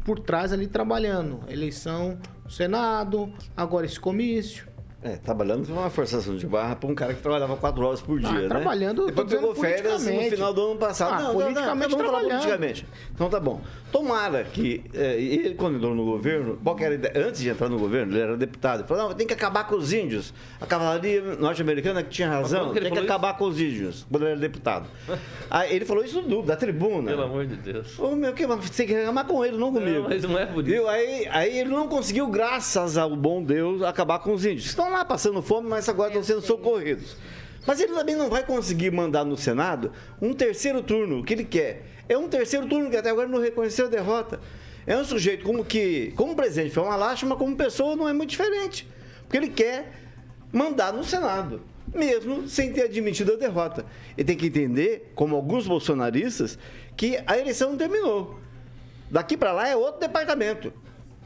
por trás ali trabalhando. Eleição do Senado, agora esse comício. É, trabalhando uma forçação de barra para um cara que trabalhava quatro horas por dia, ah, né? Trabalhando, Depois pegou férias no final do ano passado. Ah, não, politicamente não, não, vamos falar politicamente. Então tá bom. Tomara que é, ele, quando entrou no governo, qual era ideia? Antes de entrar no governo, ele era deputado. Ele falou, não, tem que acabar com os índios. A cavalaria norte-americana que tinha razão, tem que acabar isso? com os índios, quando ele era deputado. Aí ele falou isso do, da tribuna. Pelo amor de Deus. Ô, meu, que, você tem que reclamar com ele, não comigo. Não, mas não é por isso. Aí, aí ele não conseguiu, graças ao bom Deus, acabar com os índios. Estão lá passando fome, mas agora estão sendo socorridos. Mas ele também não vai conseguir mandar no Senado um terceiro turno. O que ele quer? É um terceiro turno que até agora não reconheceu a derrota. É um sujeito como que, como presidente foi uma lástima, como pessoa não é muito diferente. Porque ele quer mandar no Senado, mesmo sem ter admitido a derrota. Ele tem que entender, como alguns bolsonaristas, que a eleição não terminou. Daqui para lá é outro departamento.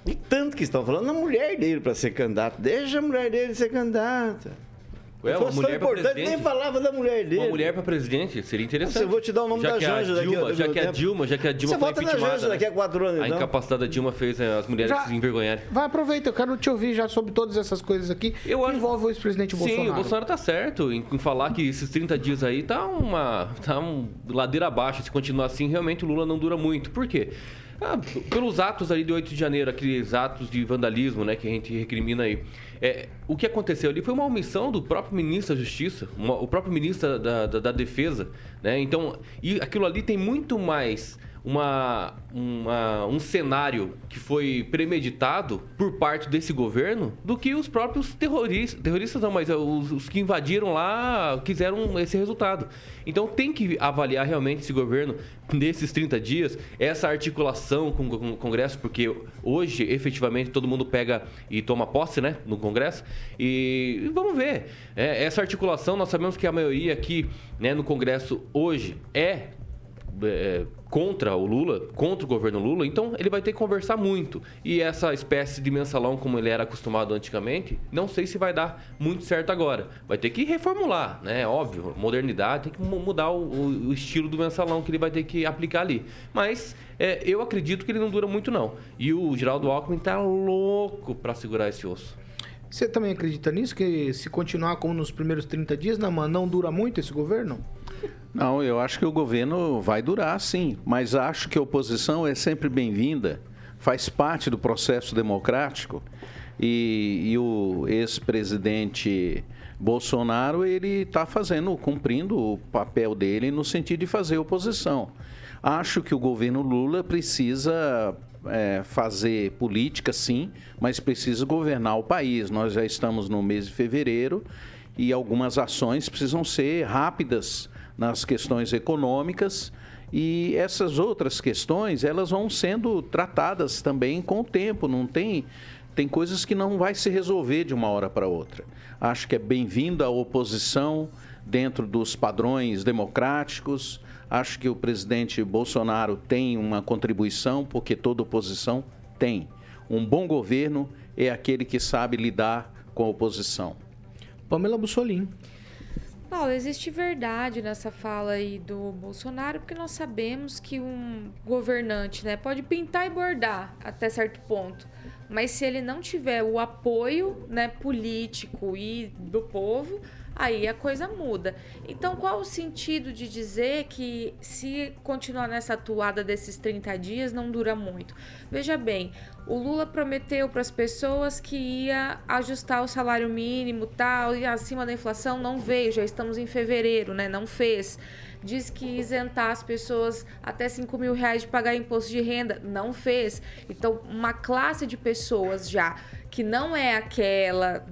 E tanto que estão falando na mulher dele para ser candidato. Deixa a mulher dele ser candidata. Ué, uma mulher para presidente. Nem falava da mulher dele. Uma mulher para presidente seria interessante. eu vou te dar o nome já da Janja daqui. Dilma, já que a Dilma, já que a Dilma Você vota na Janja daqui a quatro anos. A então. incapacidade da Dilma fez as mulheres já, se envergonharem. Vai, aproveita, eu quero te ouvir já sobre todas essas coisas aqui eu que envolvem o ex-presidente Bolsonaro. Sim, o Bolsonaro tá certo em, em, falar que esses 30 dias aí tá uma tá um ladeira abaixo. Se continuar assim, realmente o Lula não dura muito. Por quê? Ah, pelos atos ali de 8 de janeiro, aqueles atos de vandalismo, né, que a gente recrimina aí. É, o que aconteceu ali foi uma omissão do próprio ministro da Justiça, uma, o próprio ministro da, da, da Defesa, né? Então, e aquilo ali tem muito mais uma, uma, um cenário que foi premeditado por parte desse governo do que os próprios terroristas, terroristas não, mas é os, os, que invadiram lá quiseram esse resultado. Então tem que avaliar realmente esse governo nesses 30 dias, essa articulação com, com o Congresso, porque hoje efetivamente todo mundo pega e toma posse né, no Congresso, e vamos ver. É, essa articulação, nós sabemos que a maioria aqui né, no Congresso hoje é é, contra o Lula, contra o governo Lula, então ele vai ter que conversar muito. E essa espécie de mensalão, como ele era acostumado antigamente, não sei se vai dar muito certo agora. Vai ter que reformular, né? Óbvio, modernidade, tem que mudar o, o estilo do mensalão que ele vai ter que aplicar ali. Mas é, eu acredito que ele não dura muito, não. E o Geraldo Alckmin tá louco para segurar esse osso. Você também acredita nisso? Que se continuar como nos primeiros 30 dias, não, não dura muito esse governo? Não, eu acho que o governo vai durar, sim. Mas acho que a oposição é sempre bem-vinda, faz parte do processo democrático. E, e o ex-presidente Bolsonaro ele está fazendo, cumprindo o papel dele no sentido de fazer oposição. Acho que o governo Lula precisa é, fazer política, sim, mas precisa governar o país. Nós já estamos no mês de fevereiro e algumas ações precisam ser rápidas nas questões econômicas e essas outras questões elas vão sendo tratadas também com o tempo. Não tem tem coisas que não vai se resolver de uma hora para outra. Acho que é bem-vinda a oposição dentro dos padrões democráticos. Acho que o presidente Bolsonaro tem uma contribuição, porque toda oposição tem. Um bom governo é aquele que sabe lidar com a oposição. Pamela Bussolini. Paulo, existe verdade nessa fala aí do Bolsonaro, porque nós sabemos que um governante né, pode pintar e bordar até certo ponto, mas se ele não tiver o apoio né, político e do povo, aí a coisa muda. Então, qual o sentido de dizer que se continuar nessa atuada desses 30 dias não dura muito? Veja bem, o Lula prometeu para as pessoas que ia ajustar o salário mínimo tal e acima da inflação não veio, já estamos em fevereiro, né? Não fez diz que isentar as pessoas até 5 mil reais de pagar imposto de renda, não fez. Então, uma classe de pessoas já que não é aquela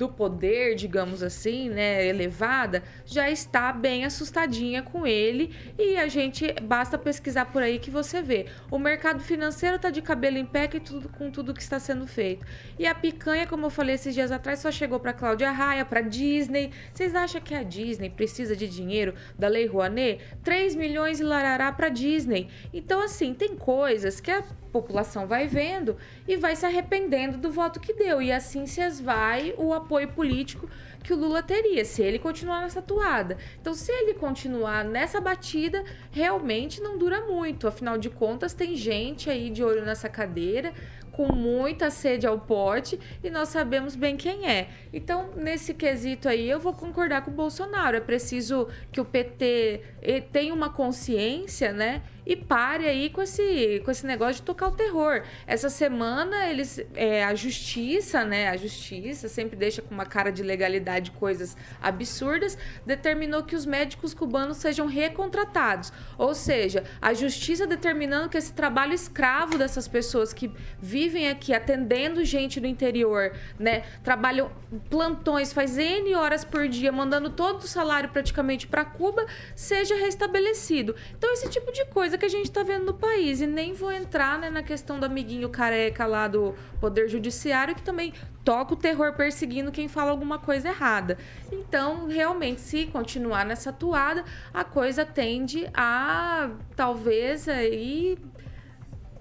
do poder, digamos assim, né, elevada, já está bem assustadinha com ele e a gente basta pesquisar por aí que você vê. O mercado financeiro está de cabelo em pé tudo, com tudo que está sendo feito. E a picanha, como eu falei esses dias atrás, só chegou para Cláudia Raia, para Disney. Vocês acham que a Disney precisa de dinheiro da Lei Rouanet? 3 milhões e larará para Disney. Então assim, tem coisas que a população vai vendo e vai se arrependendo do voto que deu. E assim se esvai o apoio político que o Lula teria, se ele continuar nessa toada. Então, se ele continuar nessa batida, realmente não dura muito. Afinal de contas, tem gente aí de olho nessa cadeira com muita sede ao pote e nós sabemos bem quem é. Então, nesse quesito aí, eu vou concordar com o Bolsonaro. É preciso que o PT eh, tenha uma consciência, né? E pare aí com esse, com esse negócio de tocar o terror. Essa semana eles é, a justiça, né, a justiça sempre deixa com uma cara de legalidade coisas absurdas, determinou que os médicos cubanos sejam recontratados. Ou seja, a justiça determinando que esse trabalho escravo dessas pessoas que vivem aqui atendendo gente do interior, né, trabalham plantões, faz N horas por dia, mandando todo o salário praticamente para Cuba, seja restabelecido. Então esse tipo de coisa que a gente está vendo no país. E nem vou entrar né, na questão do amiguinho careca lá do Poder Judiciário, que também toca o terror perseguindo quem fala alguma coisa errada. Então, realmente, se continuar nessa toada, a coisa tende a talvez aí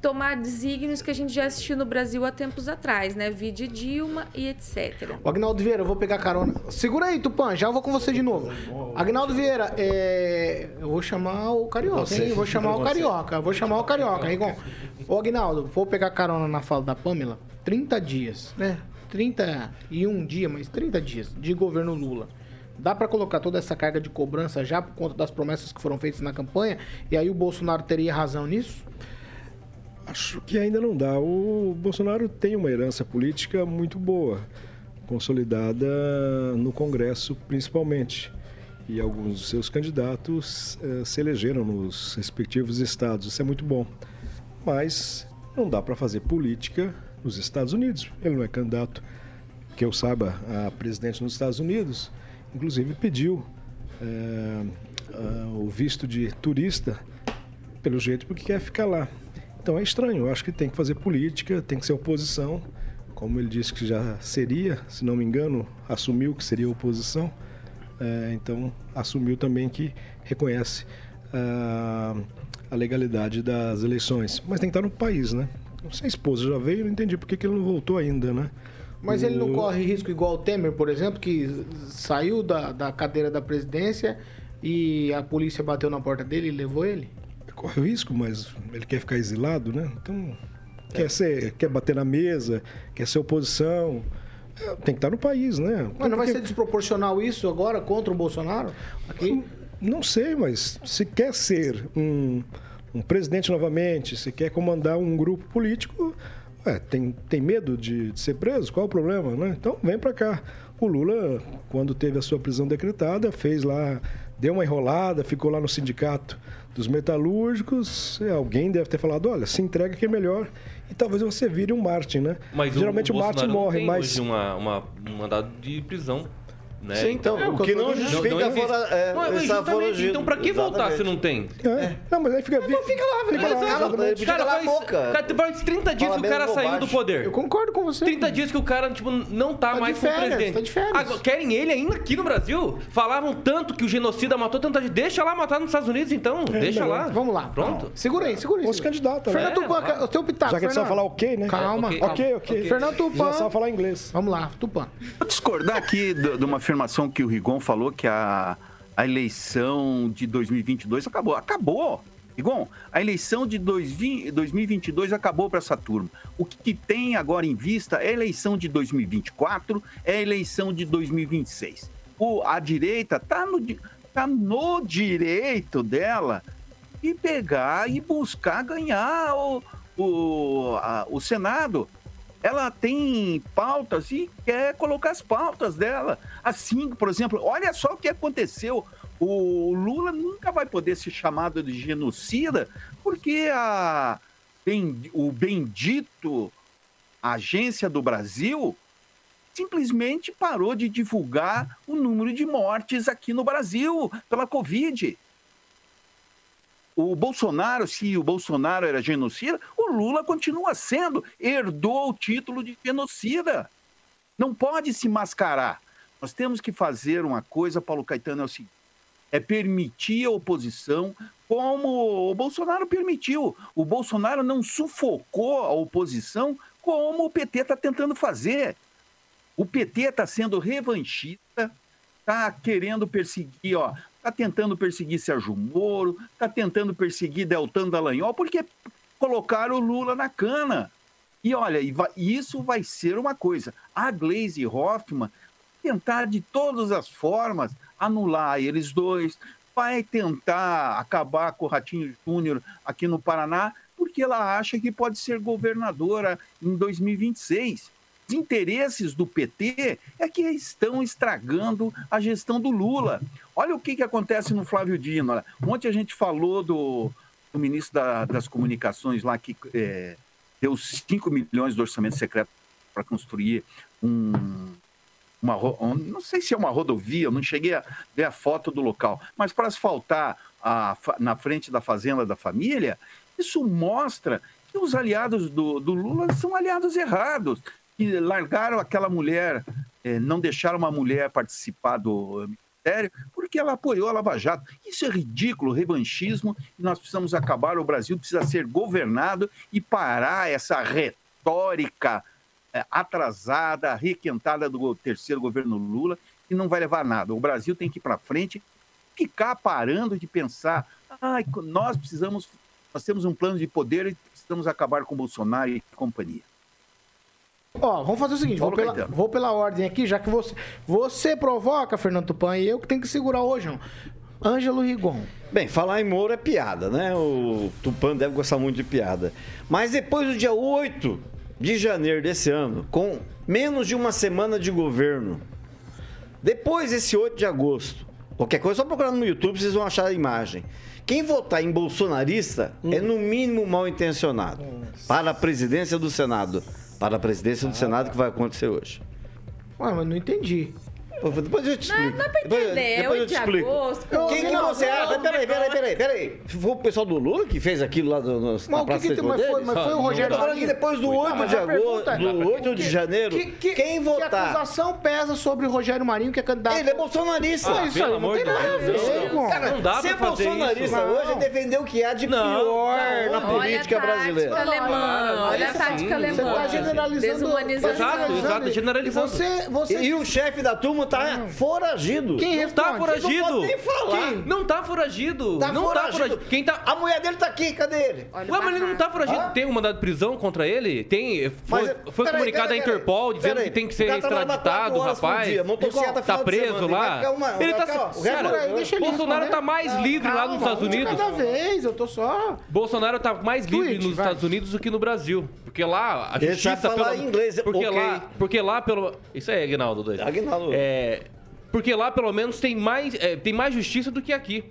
tomar desígnios que a gente já assistiu no Brasil há tempos atrás, né? Vide Dilma e etc. O Agnaldo Vieira, eu vou pegar carona. Segura aí, Tupã, já vou com você de novo. Agnaldo Vieira, é... eu vou chamar o Carioca, você, hein? Vou chamar o Carioca, vou chamar o Carioca, Rigon. Ô, Agnaldo, vou pegar carona na fala da Pamela. 30 dias, né? 31 dias, mas 30 dias de governo Lula. Dá para colocar toda essa carga de cobrança já por conta das promessas que foram feitas na campanha? E aí o Bolsonaro teria razão nisso? Acho que ainda não dá. O Bolsonaro tem uma herança política muito boa, consolidada no Congresso principalmente. E alguns dos seus candidatos eh, se elegeram nos respectivos estados. Isso é muito bom. Mas não dá para fazer política nos Estados Unidos. Ele não é candidato, que eu saiba, a presidente nos Estados Unidos. Inclusive pediu eh, o visto de turista, pelo jeito, porque quer ficar lá. Então é estranho, eu acho que tem que fazer política, tem que ser oposição, como ele disse que já seria, se não me engano, assumiu que seria oposição, é, então assumiu também que reconhece a, a legalidade das eleições. Mas tem que estar no país, né? Se a esposa já veio, não entendi por que, que ele não voltou ainda, né? Mas o... ele não corre risco igual o Temer, por exemplo, que saiu da, da cadeira da presidência e a polícia bateu na porta dele e levou ele? Corre o risco, mas ele quer ficar exilado, né? Então, é. quer, ser, quer bater na mesa, quer ser oposição. É, tem que estar no país, né? Mas não vai ser desproporcional isso agora contra o Bolsonaro? Aqui? Não, não sei, mas se quer ser um, um presidente novamente, se quer comandar um grupo político, tem, tem medo de, de, ser preso? Qual o problema, né? Então vem para cá. O Lula, quando teve a sua prisão decretada, fez lá, deu uma enrolada, ficou lá no sindicato dos metalúrgicos. alguém deve ter falado: olha, se entrega que é melhor. E talvez você vire um Martin, né? Mas Geralmente o, Martin Bolsonaro não morre, mas. hoje uma, uma, um mandado de prisão. Né? Sim, então, o que não justifica existe. fora- é, Não, é, essa foragido. Então, pra que voltar se Exatamente. não tem? É. Não, mas aí fica. Então fica lá, velho. Exatamente. ele podia cara, calar a faz, boca. cara, faz 30 dias Fala que o cara saiu do poder. Eu concordo com você. 30 dias que o cara, tipo, não tá, Tá de mais como férias, presidente. tá de férias. Agora, querem ele ainda aqui no Brasil? Falavam tanto que o genocida matou tanta gente. Deixa lá matar nos Estados Unidos, então. Deixa melhor. lá. Vamos lá. Pronto. Segura aí, segura aí. Os candidatos? Fernando É, Tupan, vai. o teu pitaco. Já que ele sabe Fernando. falar ok, né? Calma, ok. Ok. Fernando Tupan. Já sabe falar inglês. Vamos lá, Tupan. Vou discordar aqui de de uma afirmação que o Rigon falou que a, a eleição de 2022 acabou. Acabou! Rigon, a eleição de 2020 2022 acabou para essa turma. O que tem agora em vista é a eleição de 2024, é a eleição de 2026. O, a direita está no, tá no direito dela de pegar e buscar ganhar o, o, a- o Senado ela tem pautas e quer colocar as pautas dela. Assim, por exemplo, olha só o que aconteceu. O Lula nunca vai poder ser chamado de genocida porque a, o bendito Agência do Brasil simplesmente parou de divulgar o número de mortes aqui no Brasil pela Covid. O Bolsonaro, se o Bolsonaro era genocida, o Lula continua sendo, herdou o título de genocida. Não pode se mascarar. Nós temos que fazer uma coisa, Paulo Caetano, é o seguinte: é permitir a oposição como o Bolsonaro permitiu. O Bolsonaro não sufocou a oposição como o PT está tentando fazer. O PT está sendo revanchista, está querendo perseguir, ó, está tentando perseguir Sérgio Moro, está tentando perseguir Deltan Dallagnol, porque colocaram o Lula na cana. E olha, isso vai ser uma coisa. A Glaze Hoffmann tentar de todas as formas anular eles dois, vai tentar acabar com o Ratinho Júnior aqui no Paraná, porque ela acha que pode ser governadora em 2026. Interesses do PT é que estão estragando a gestão do Lula. Olha o que, que acontece no Flávio Dino. Olha, Ontem a gente falou do, do ministro da- das Comunicações lá que é, deu 5 milhões de orçamento secreto para construir um, uma, um- não sei se é uma rodovia, não cheguei a ver a foto do local, mas para asfaltar a na frente da fazenda da família, isso mostra que os aliados do, do Lula são aliados errados, que largaram aquela mulher, eh, não deixaram uma mulher participar do ministério, porque ela apoiou a Lava Jato. Isso é ridículo, revanchismo, e nós precisamos acabar, o Brasil precisa ser governado e parar essa retórica é, atrasada, requentada do terceiro governo Lula, que não vai levar a nada. O Brasil tem que ir para frente, ficar parando de pensar, ai, nós precisamos, nós temos um plano de poder e precisamos acabar com Bolsonaro e companhia. Ó, vamos fazer o seguinte, vou pela, vou pela ordem aqui, já que você, você provoca, Fernando Tupan, e eu que tenho que segurar hoje, não. Ângelo Rigon. Bem, falar em Moro é piada, né? O Tupan deve gostar muito de piada. Mas depois do dia 8 de janeiro desse ano, com menos de uma semana de governo, depois desse 8 de agosto, qualquer coisa, só procurar no YouTube, vocês vão achar a imagem. Quem votar em bolsonarista é no mínimo mal intencionado. Para a presidência do Senado. Para a presidência do Senado que vai acontecer hoje. Ué, mas não entendi. Depois eu te explico. não é pra Depois- entender, depois eu 8 te explico. agosto, Quem que não, você acha? Peraí, peraí, peraí, peraí. Foi o pessoal do Lula que fez aquilo lá no, no, Mas na que Praça que tem- mas foi- mas foi o Rogério Eu tô falando que depois do Não, 8 mas de agosto, é- do 8 de que- janeiro, que- que- quem Que votar? acusação pesa sobre o Rogério Marinho, que é candidato... Ele é bolsonarista. Ah, isso aí pelo não amor tem de nada a ver. Cara, Não dá ser pra fazer bolsonarista isso. hoje é defender o que há de pior não, na política olha a brasileira. tática alemã, olha a tática alemã. Você tá generalizando... Exato, exato, generalizando. E o chefe da turma tá foragido. Quem Não tá responde? Não foragido. podem nem falar. Quem? Não tá foragido. Tá não tá foragido. foragido. Quem tá. A mulher dele tá aqui, cadê ele? Olha Ué, mas ele não tá foragido. Hã? Tem um mandado de prisão contra ele? Tem. Foi, Mas, foi peraí, comunicado peraí, à peraí. Interpol dizendo Peraí. que tem que ser trabalha extraditado, rapaz. dia, tá preso ele lá. ele tá. ele Bolsonaro tá mais livre lá nos Estados Unidos. cada vez, eu tô só... Bolsonaro tá mais livre nos. Estados Unidos do que no Brasil. Porque lá a Ele justiça. sabe falar pelo- inglês, Porque ok. lá. Porque lá, pelo. Isso aí, Aguinaldo doido. Aguinaldo. É. Porque lá, pelo menos, tem mais, é, tem mais justiça do que aqui.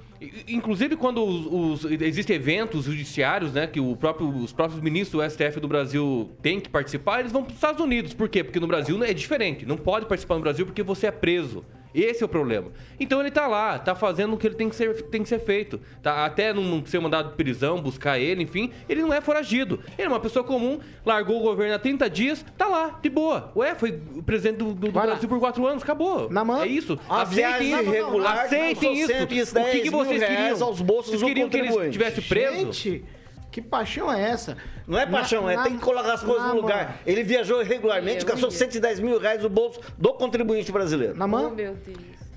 Inclusive, quando os, os- existem eventos judiciários, né? Que o próprio, os próprios ministros do STF do Brasil têm que participar, eles vão para os Estados Unidos. Por quê? Porque no Brasil é diferente. Não pode participar no Brasil porque você é preso. Esse é o problema. Então ele tá lá, tá fazendo o que ele tem que ser, tem que ser feito. Tá, até não ser mandado de prisão, buscar ele, enfim, ele não é foragido. Ele é uma pessoa comum, largou o governo há 30 dias, tá lá, de boa. Ué, foi presidente do, do. Brasil por 4 anos, acabou. Na mão. É isso. A Aceitem isso. irregular Aceitem isso. 110 O que, que mil vocês reais queriam? aos bolsos Vocês do queriam que ele contribuinte. estivesse preso? Gente, que paixão é essa? Não é paixão, Na- é na- tem que colocar as coisas na no lugar. Ele viajou irregularmente, Eu gastou ia. 110 mil reais do bolso do contribuinte brasileiro. Na Oh, mão? meu Deus.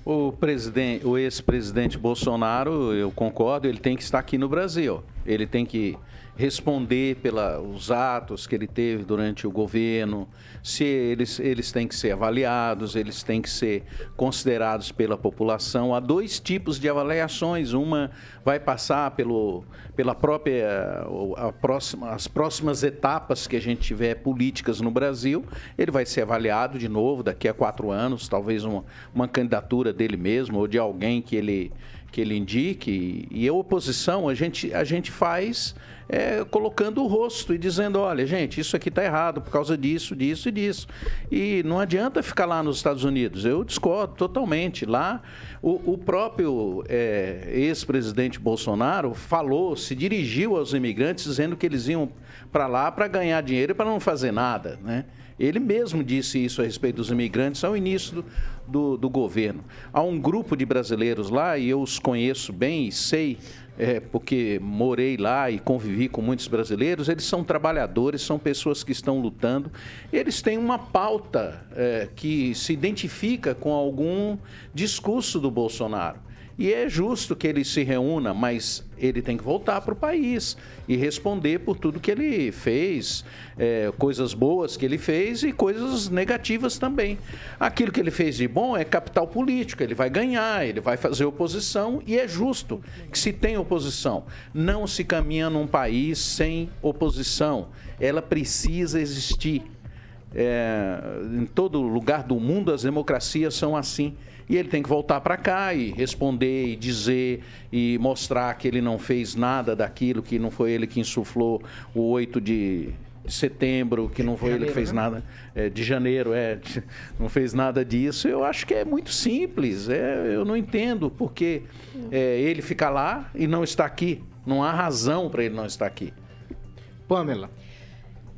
O presidente, o ex-presidente Bolsonaro, eu concordo, ele tem que estar aqui no Brasil. Ele tem que responder pelos atos que ele teve durante o governo, se eles, eles têm que ser avaliados, eles têm que ser considerados pela população. Há dois tipos de avaliações. Uma vai passar pelo, pela própria próxima, as próximas etapas que a gente tiver políticas no Brasil. Ele vai ser avaliado de novo daqui a quatro anos, talvez uma, uma candidatura dele mesmo ou de alguém que ele que ele indique e a oposição a gente a gente faz é, colocando o rosto e dizendo olha gente isso aqui está errado por causa disso disso e disso. E não adianta ficar lá nos Estados Unidos eu discordo totalmente. Lá o, o próprio é, ex-presidente Bolsonaro falou se dirigiu aos imigrantes dizendo que eles iam para lá para ganhar dinheiro e para não fazer nada né ele mesmo disse isso a respeito dos imigrantes ao início do, do, do governo. Há um grupo de brasileiros lá, e eu os conheço bem e sei, é, porque morei lá e convivi com muitos brasileiros, eles são trabalhadores, são pessoas que estão lutando. Eles têm uma pauta é, que se identifica com algum discurso do Bolsonaro. E é justo que ele se reúna, mas ele tem que voltar para o país e responder por tudo que ele fez, é, coisas boas que ele fez e coisas negativas também. Aquilo que ele fez de bom é capital político, ele vai ganhar, ele vai fazer oposição e é justo que se tenha oposição. Não se caminha num país sem oposição, ela precisa existir. É, em todo lugar do mundo as democracias são assim. E ele tem que voltar para cá e responder e dizer e mostrar que ele não fez nada daquilo, que não foi ele que insuflou o 8 de setembro, que não foi ele que Janeiro, fez né? nada é, de janeiro, é, não fez nada disso. Eu acho que é muito simples. É, eu não entendo porque é, ele fica lá e não está aqui. Não há razão para ele não estar aqui. Pamela.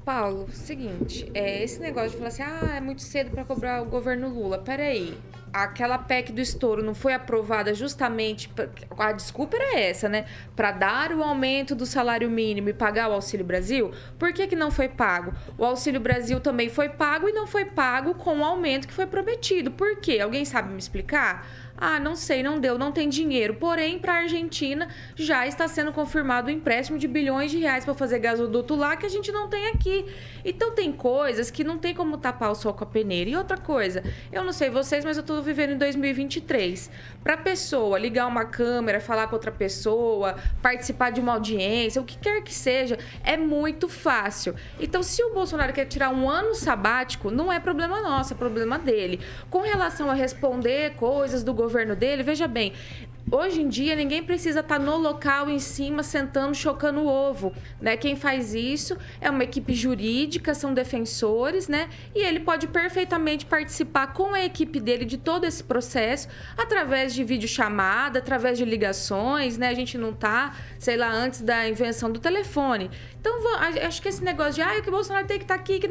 Paulo, seguinte, é, esse negócio de falar assim, ah, é muito cedo para cobrar o governo Lula. Peraí, aquela PEC do estouro não foi aprovada justamente, pra- a desculpa era essa, né? Para dar o aumento do salário mínimo e pagar o Auxílio Brasil? Por que, que não foi pago? O Auxílio Brasil também foi pago e não foi pago com o aumento que foi prometido. Por quê? Alguém sabe me explicar? Ah, não sei, não deu, não tem dinheiro. Porém, para a Argentina já está sendo confirmado o empréstimo de bilhões de reais para fazer gasoduto lá que a gente não tem aqui. Então tem coisas que não tem como tapar o sol com a peneira. E outra coisa, eu não sei vocês, mas eu estou vivendo em 2023. Para pessoa ligar uma câmera, falar com outra pessoa, participar de uma audiência, o que quer que seja, é muito fácil. Então, se o Bolsonaro quer tirar um ano sabático, não é problema nosso, é problema dele. Com relação a responder coisas do governo dele, veja bem, Hoje em dia, ninguém precisa estar no local em cima, sentando, chocando o ovo. Né? Quem faz isso é uma equipe jurídica, são defensores, né? E ele pode perfeitamente participar com a equipe dele de todo esse processo, através de videochamada, através de ligações, né? A gente não tá, sei lá, antes da invenção do telefone. Então, acho que esse negócio de ah, que o Bolsonaro tem que estar aqui, que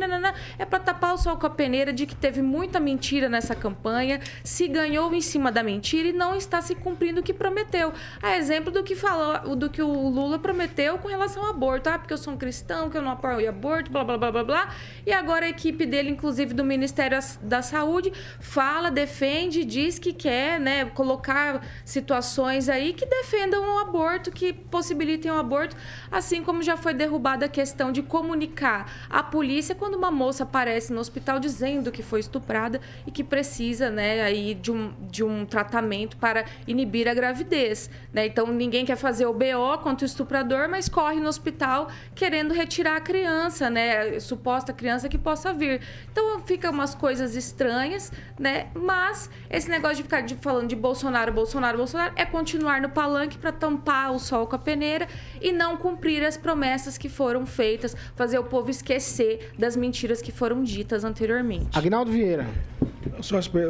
é para tapar o sol com a peneira de que teve muita mentira nessa campanha, se ganhou em cima da mentira e não está se cumprindo que prometeu. A exemplo do que falou, do que o Lula prometeu com relação ao aborto. Ah, porque eu sou um cristão, que eu não apoio aborto, blá blá blá blá blá. E agora a equipe dele, inclusive do Ministério da Saúde, fala, defende, diz que quer, né, colocar situações aí que defendam o aborto, que possibilitem o aborto, assim como já foi derrubada a questão de comunicar à polícia quando uma moça aparece no hospital dizendo que foi estuprada e que precisa, né, aí de um, de um tratamento para inibir a gravidez, né? Então ninguém quer fazer o BO contra o estuprador, mas corre no hospital querendo retirar a criança, né, suposta criança que possa vir. Então fica umas coisas estranhas, né? Mas esse negócio de ficar de, falando de Bolsonaro, Bolsonaro, Bolsonaro é continuar no palanque para tampar o sol com a peneira e não cumprir as promessas que foram feitas, fazer o povo esquecer das mentiras que foram ditas anteriormente. Agnaldo Vieira.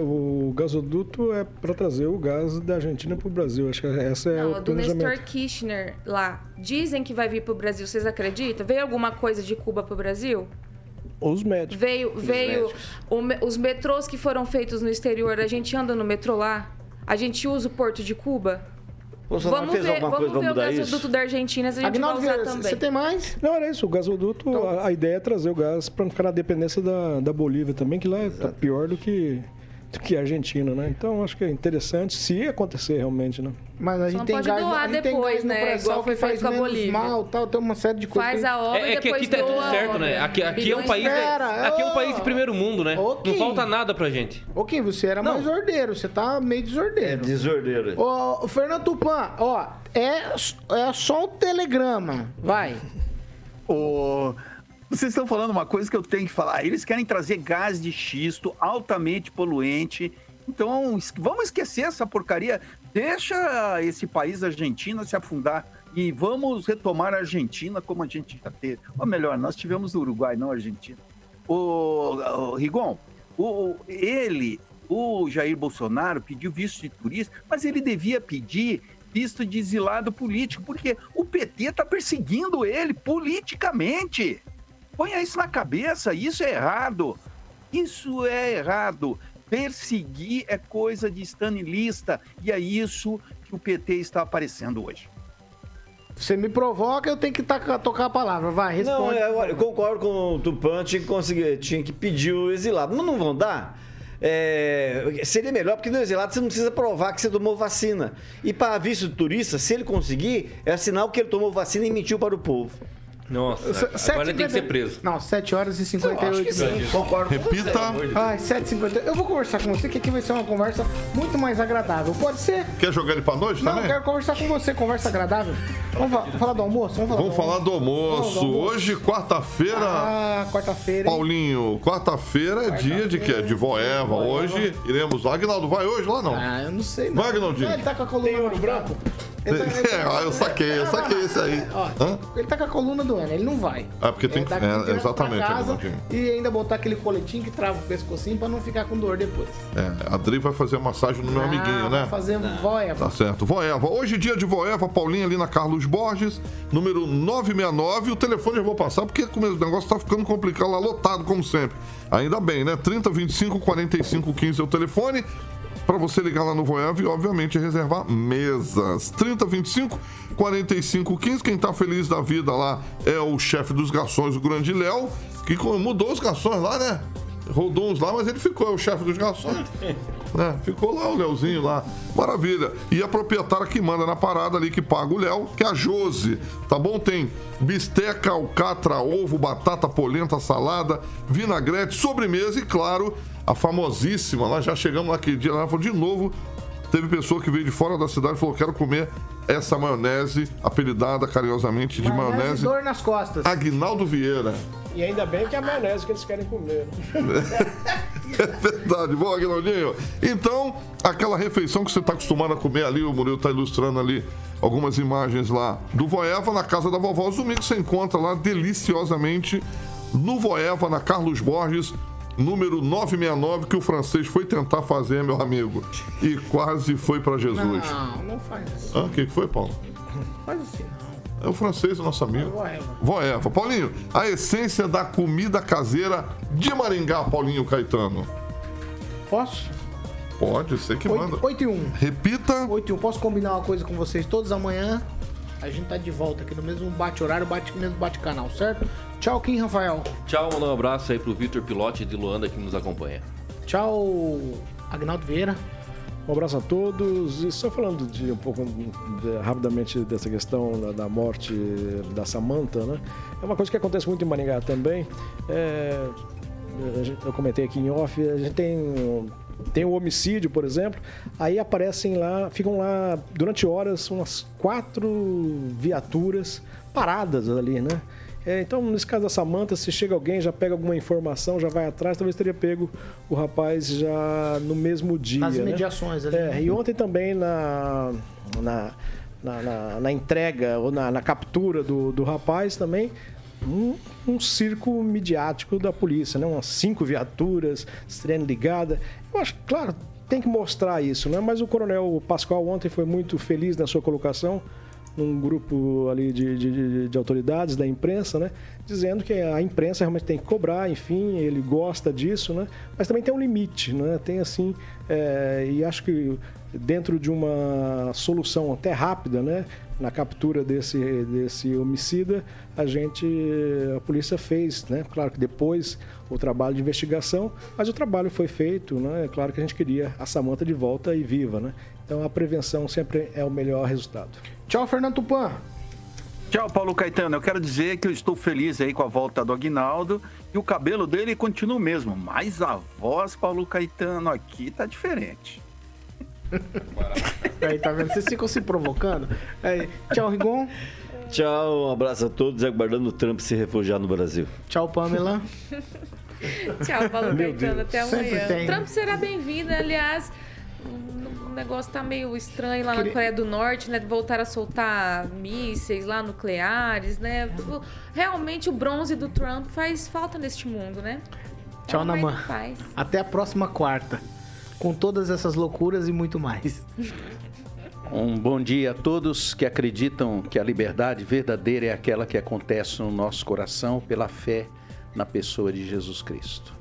O gasoduto é para trazer o gás da Argentina para o Brasil. Acho que essa é Não, o do. Nestor Kirchner lá. Dizem que vai vir pro Brasil, vocês acreditam? Veio alguma coisa de Cuba pro Brasil? Os médicos. Veio, veio o os metrôs que foram feitos no exterior, a gente anda no metrô lá? A gente usa o Porto de Cuba? Bolsonaro vamos fez ver, alguma vamos ver o gasoduto isso? da Argentina, a gente Agnaldo vai usar também. você tem mais? Não, era isso. O gasoduto, Então- a, a ideia é trazer o gás para não ficar na dependência da, da Bolívia também, que lá está pior do que, do que a Argentina, né? Então, acho que é interessante se acontecer realmente, né? Mas a Só gente não tem pode gás, doar a gente tem depois, né? pré-sal Igual foi que faz feito com a menos Bolívia. mal, tal, tem uma série de coisas. Faz que- a obra É, é que aqui tá tudo certo, né? Aqui, aqui é um país. aqui é um país de primeiro mundo, né? ô, Não falta nada pra gente. Kim, você era Não. mais ordeiro, você tá meio É desordeiro. desordeiro. Ô, Fernando Tupan, ó, é, é só um telegrama. Vai. Ô, Vocês estão falando uma coisa que eu tenho que falar. Eles querem trazer gás de xisto altamente poluente. Então, vamos esquecer essa porcaria. Deixa esse país Argentina se afundar e vamos retomar a Argentina como a gente já teve. Ou melhor, nós tivemos o Uruguai, não a Argentina. O, o Rigon, o, ele, o Jair Bolsonaro pediu visto de turista, mas ele devia pedir visto de exilado político, porque o PT está perseguindo ele politicamente. Ponha isso na cabeça, isso é errado. Isso é errado. Perseguir é coisa de stanilista e é isso que o PT está aparecendo hoje. Você me provoca, eu tenho que taca- tocar a palavra. Vai, responde. Não, eu, eu concordo com o Tupan, tinha que, conseguir, tinha que pedir o exilado. Mas não vão dar? É, seria melhor, porque no exilado você não precisa provar que você tomou vacina. E para visto turista, se ele conseguir, é sinal que ele tomou vacina e mentiu para o povo. Nossa, Se- agora sete ele tem que ser preso. Não, 7 horas e 58 minutos. Concordo com Repita. você. Ai, 7h50. Eu vou conversar com você, que aqui vai ser uma conversa muito mais agradável. Pode ser? Quer jogar ele pra noite Não, também? eu quero conversar com você, conversa agradável. Vamos fa- falar do almoço? Vamos falar, Vamos do falar do almoço. Vamos do almoço. Hoje, quarta-feira. Ah, quarta-feira. hein? Paulinho, quarta-feira é dia de quê? De voeva. Hoje iremos lá. Aguinaldo, vai hoje lá não? Ah, eu não sei. Não. Vai, Aguinaldinho. Ah, ele tá com a coluna ouro branco? Tá- tá- É, ah, eu saquei, eu saquei esse aí. Ó, Hã? ele tá com a coluna doendo, ele não vai. É porque tem Ele que. tá É, exatamente, casa. E ainda botar aquele coletinho que trava o pescocinho pra não ficar com dor depois. É, a Dri vai fazer massagem no meu Ah, amiguinho, vai né? fazer voia. Tá certo. Voeva. Hoje, dia de Voeva, Paulinha ali na Carlos Borges, número 969. O telefone eu vou passar porque o negócio tá ficando complicado lá, lotado, como sempre. Ainda bem, né? 30 25 45 15 é o telefone. Pra você ligar lá no Voeva e, obviamente, reservar mesas. 30 25 45 15. Quem tá feliz da vida lá é o chefe dos garçons, o grande Léo, que mudou os garçons lá, né? Rodou uns lá, mas ele ficou, é o chefe dos garçons. né? Ficou lá o Leozinho lá. Maravilha. E a proprietária que manda na parada ali, que paga o Léo, que é a Jose. Tá bom? Tem bisteca, alcatra, ovo, batata, polenta, salada, vinagrete, sobremesa e, claro, a famosíssima. Lá já chegamos naquele dia, lá falou de novo. Teve pessoa que veio de fora da cidade e falou: quero comer essa maionese, apelidada carinhosamente de Maionese maionese. dor nas costas. Aguinaldo Vieira. E ainda bem que é a maionese que eles querem comer. É verdade. Bom, Aguinaldinho. Então, aquela refeição que você está acostumado a comer ali, o Murilo está ilustrando ali algumas imagens lá do Voeva, na casa da vovó Zumi, que você encontra lá deliciosamente no Voeva, na Carlos Borges, número 969, que o francês foi tentar fazer, meu amigo. E quase foi para Jesus. Não, não faz assim. Ah, o que foi, Paulo? Faz assim, não. É o francês, o nosso amigo. Voeva. Voeva. Paulinho, a essência da comida caseira de Maringá, Paulinho Caetano. Posso? Pode, você que manda. 8 e 1. Repita. 8 e 1. Posso combinar uma coisa com vocês todos amanhã? A gente tá de volta aqui no mesmo bate-horário, bate, mesmo bate-canal, certo? Tchau, Kim Rafael. Tchau, mandar um abraço aí pro Vitor Pilote de Luanda que nos acompanha. Tchau, Agnaldo Vieira. Um abraço a todos. E só falando de um pouco de- rapidamente dessa questão da, da morte da Samanta, né? É uma coisa que acontece muito em Maringá também. É, eu comentei aqui em off, a gente tem tem o homicídio, por exemplo, aí aparecem lá, ficam lá durante horas umas quatro viaturas paradas ali, né? É, então, nesse caso da Samanta, se chega alguém, já pega alguma informação, já vai atrás, talvez teria pego o rapaz já no mesmo dia. Nas né? imediações ali, É, né? e ontem também na, na, na, na- na entrega ou na, na captura do, do rapaz também. Um, um circo midiático da polícia, né? Umas cinco viaturas, sirene ligada. Eu acho, claro, tem que mostrar isso, né? Mas o coronel Pascoal ontem foi muito feliz na sua colocação num grupo ali de, de- de- de autoridades da imprensa, né? Dizendo que a imprensa realmente tem que cobrar, enfim, ele gosta disso, né? Mas também tem um limite, né? Tem assim, é, e acho que dentro de uma solução até rápida, né? Na captura desse, desse homicida, a gente, a polícia fez, né? Claro que depois o trabalho de investigação, mas o trabalho foi feito, né? É claro que a gente queria a Samanta de volta e viva, né? Então a prevenção sempre é o melhor resultado. Tchau, Fernando Tupan. Tchau, Paulo Caetano. Eu quero dizer que eu estou feliz aí com a volta do Aguinaldo e o cabelo dele continua o mesmo, mas a voz, Paulo Caetano, aqui tá diferente. Aí, tá vendo? Vocês ficam se provocando. Aí, tchau, Rigon. Tchau, um abraço a todos aguardando o Trump se refugiar no Brasil. Tchau, Pamela. Tchau, Paulo Meu Caetano. Deus. Até amanhã. Trump será bem-vindo, aliás. O negócio tá meio estranho lá na Coreia do Norte, né? Voltar a soltar mísseis lá nucleares, né? Realmente o bronze do Trump faz falta neste mundo, né? Tchau, Então, mas Naman. Até a próxima quarta. Com todas essas loucuras e muito mais. Um bom dia a todos que acreditam que a liberdade verdadeira é aquela que acontece no nosso coração pela fé na pessoa de Jesus Cristo.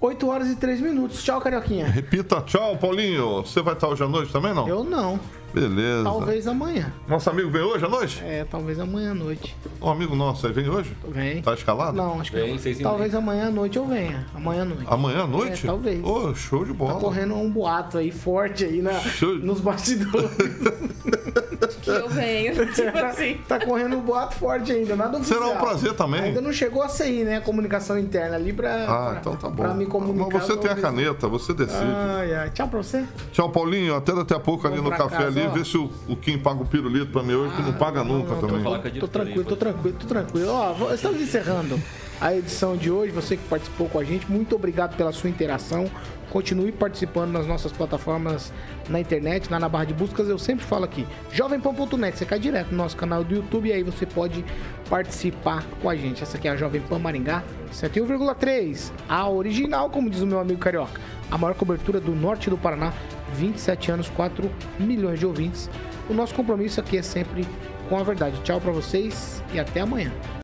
8 horas e 3 minutos. Tchau, Carioquinha. Repita, tchau, Paulinho. Você vai estar hoje à noite também, não? Eu não. Beleza. Talvez amanhã. Nosso amigo vem hoje à noite? É, talvez amanhã à noite. Um amigo nosso aí vem hoje? Vem. Tá escalado? Não, acho que Vem, não. Talvez amanhã à noite eu venha. Amanhã à noite. Amanhã à noite? É, talvez. Ô, show de bola. Tá correndo um boato aí forte aí na, nos bastidores. Que eu venho. tipo assim. Tá correndo um boato forte ainda, nada oficial. Será um prazer também. Ainda não chegou a sair, né? A comunicação interna ali pra, Ah, pra, então tá bom. pra me comunicar. Mas você tem a caneta, você decide. Ai, ai. Tchau pra você. Tchau, Paulinho. Até daqui a pouco ali no café casa, ali. Ó. Vê se o, o Kim paga o pirulito pra mim hoje, que não paga nunca Não, também. Tô, tô tranquilo, tô tranquilo, tô tranquilo. Ó, vou- estamos encerrando a edição de hoje. Você que participou com a gente, muito obrigado pela sua interação. Continue participando nas nossas plataformas na internet, lá na barra de buscas. Eu sempre falo aqui, jovempan.net. Você cai direto no nosso canal do YouTube e aí você pode participar com a gente. Essa aqui é a Jovem Pan Maringá 101,3. A original, como diz o meu amigo carioca. A maior cobertura do norte do Paraná. 27 anos, 4 milhões de ouvintes. O nosso compromisso aqui é sempre com a verdade. Tchau pra vocês e até amanhã.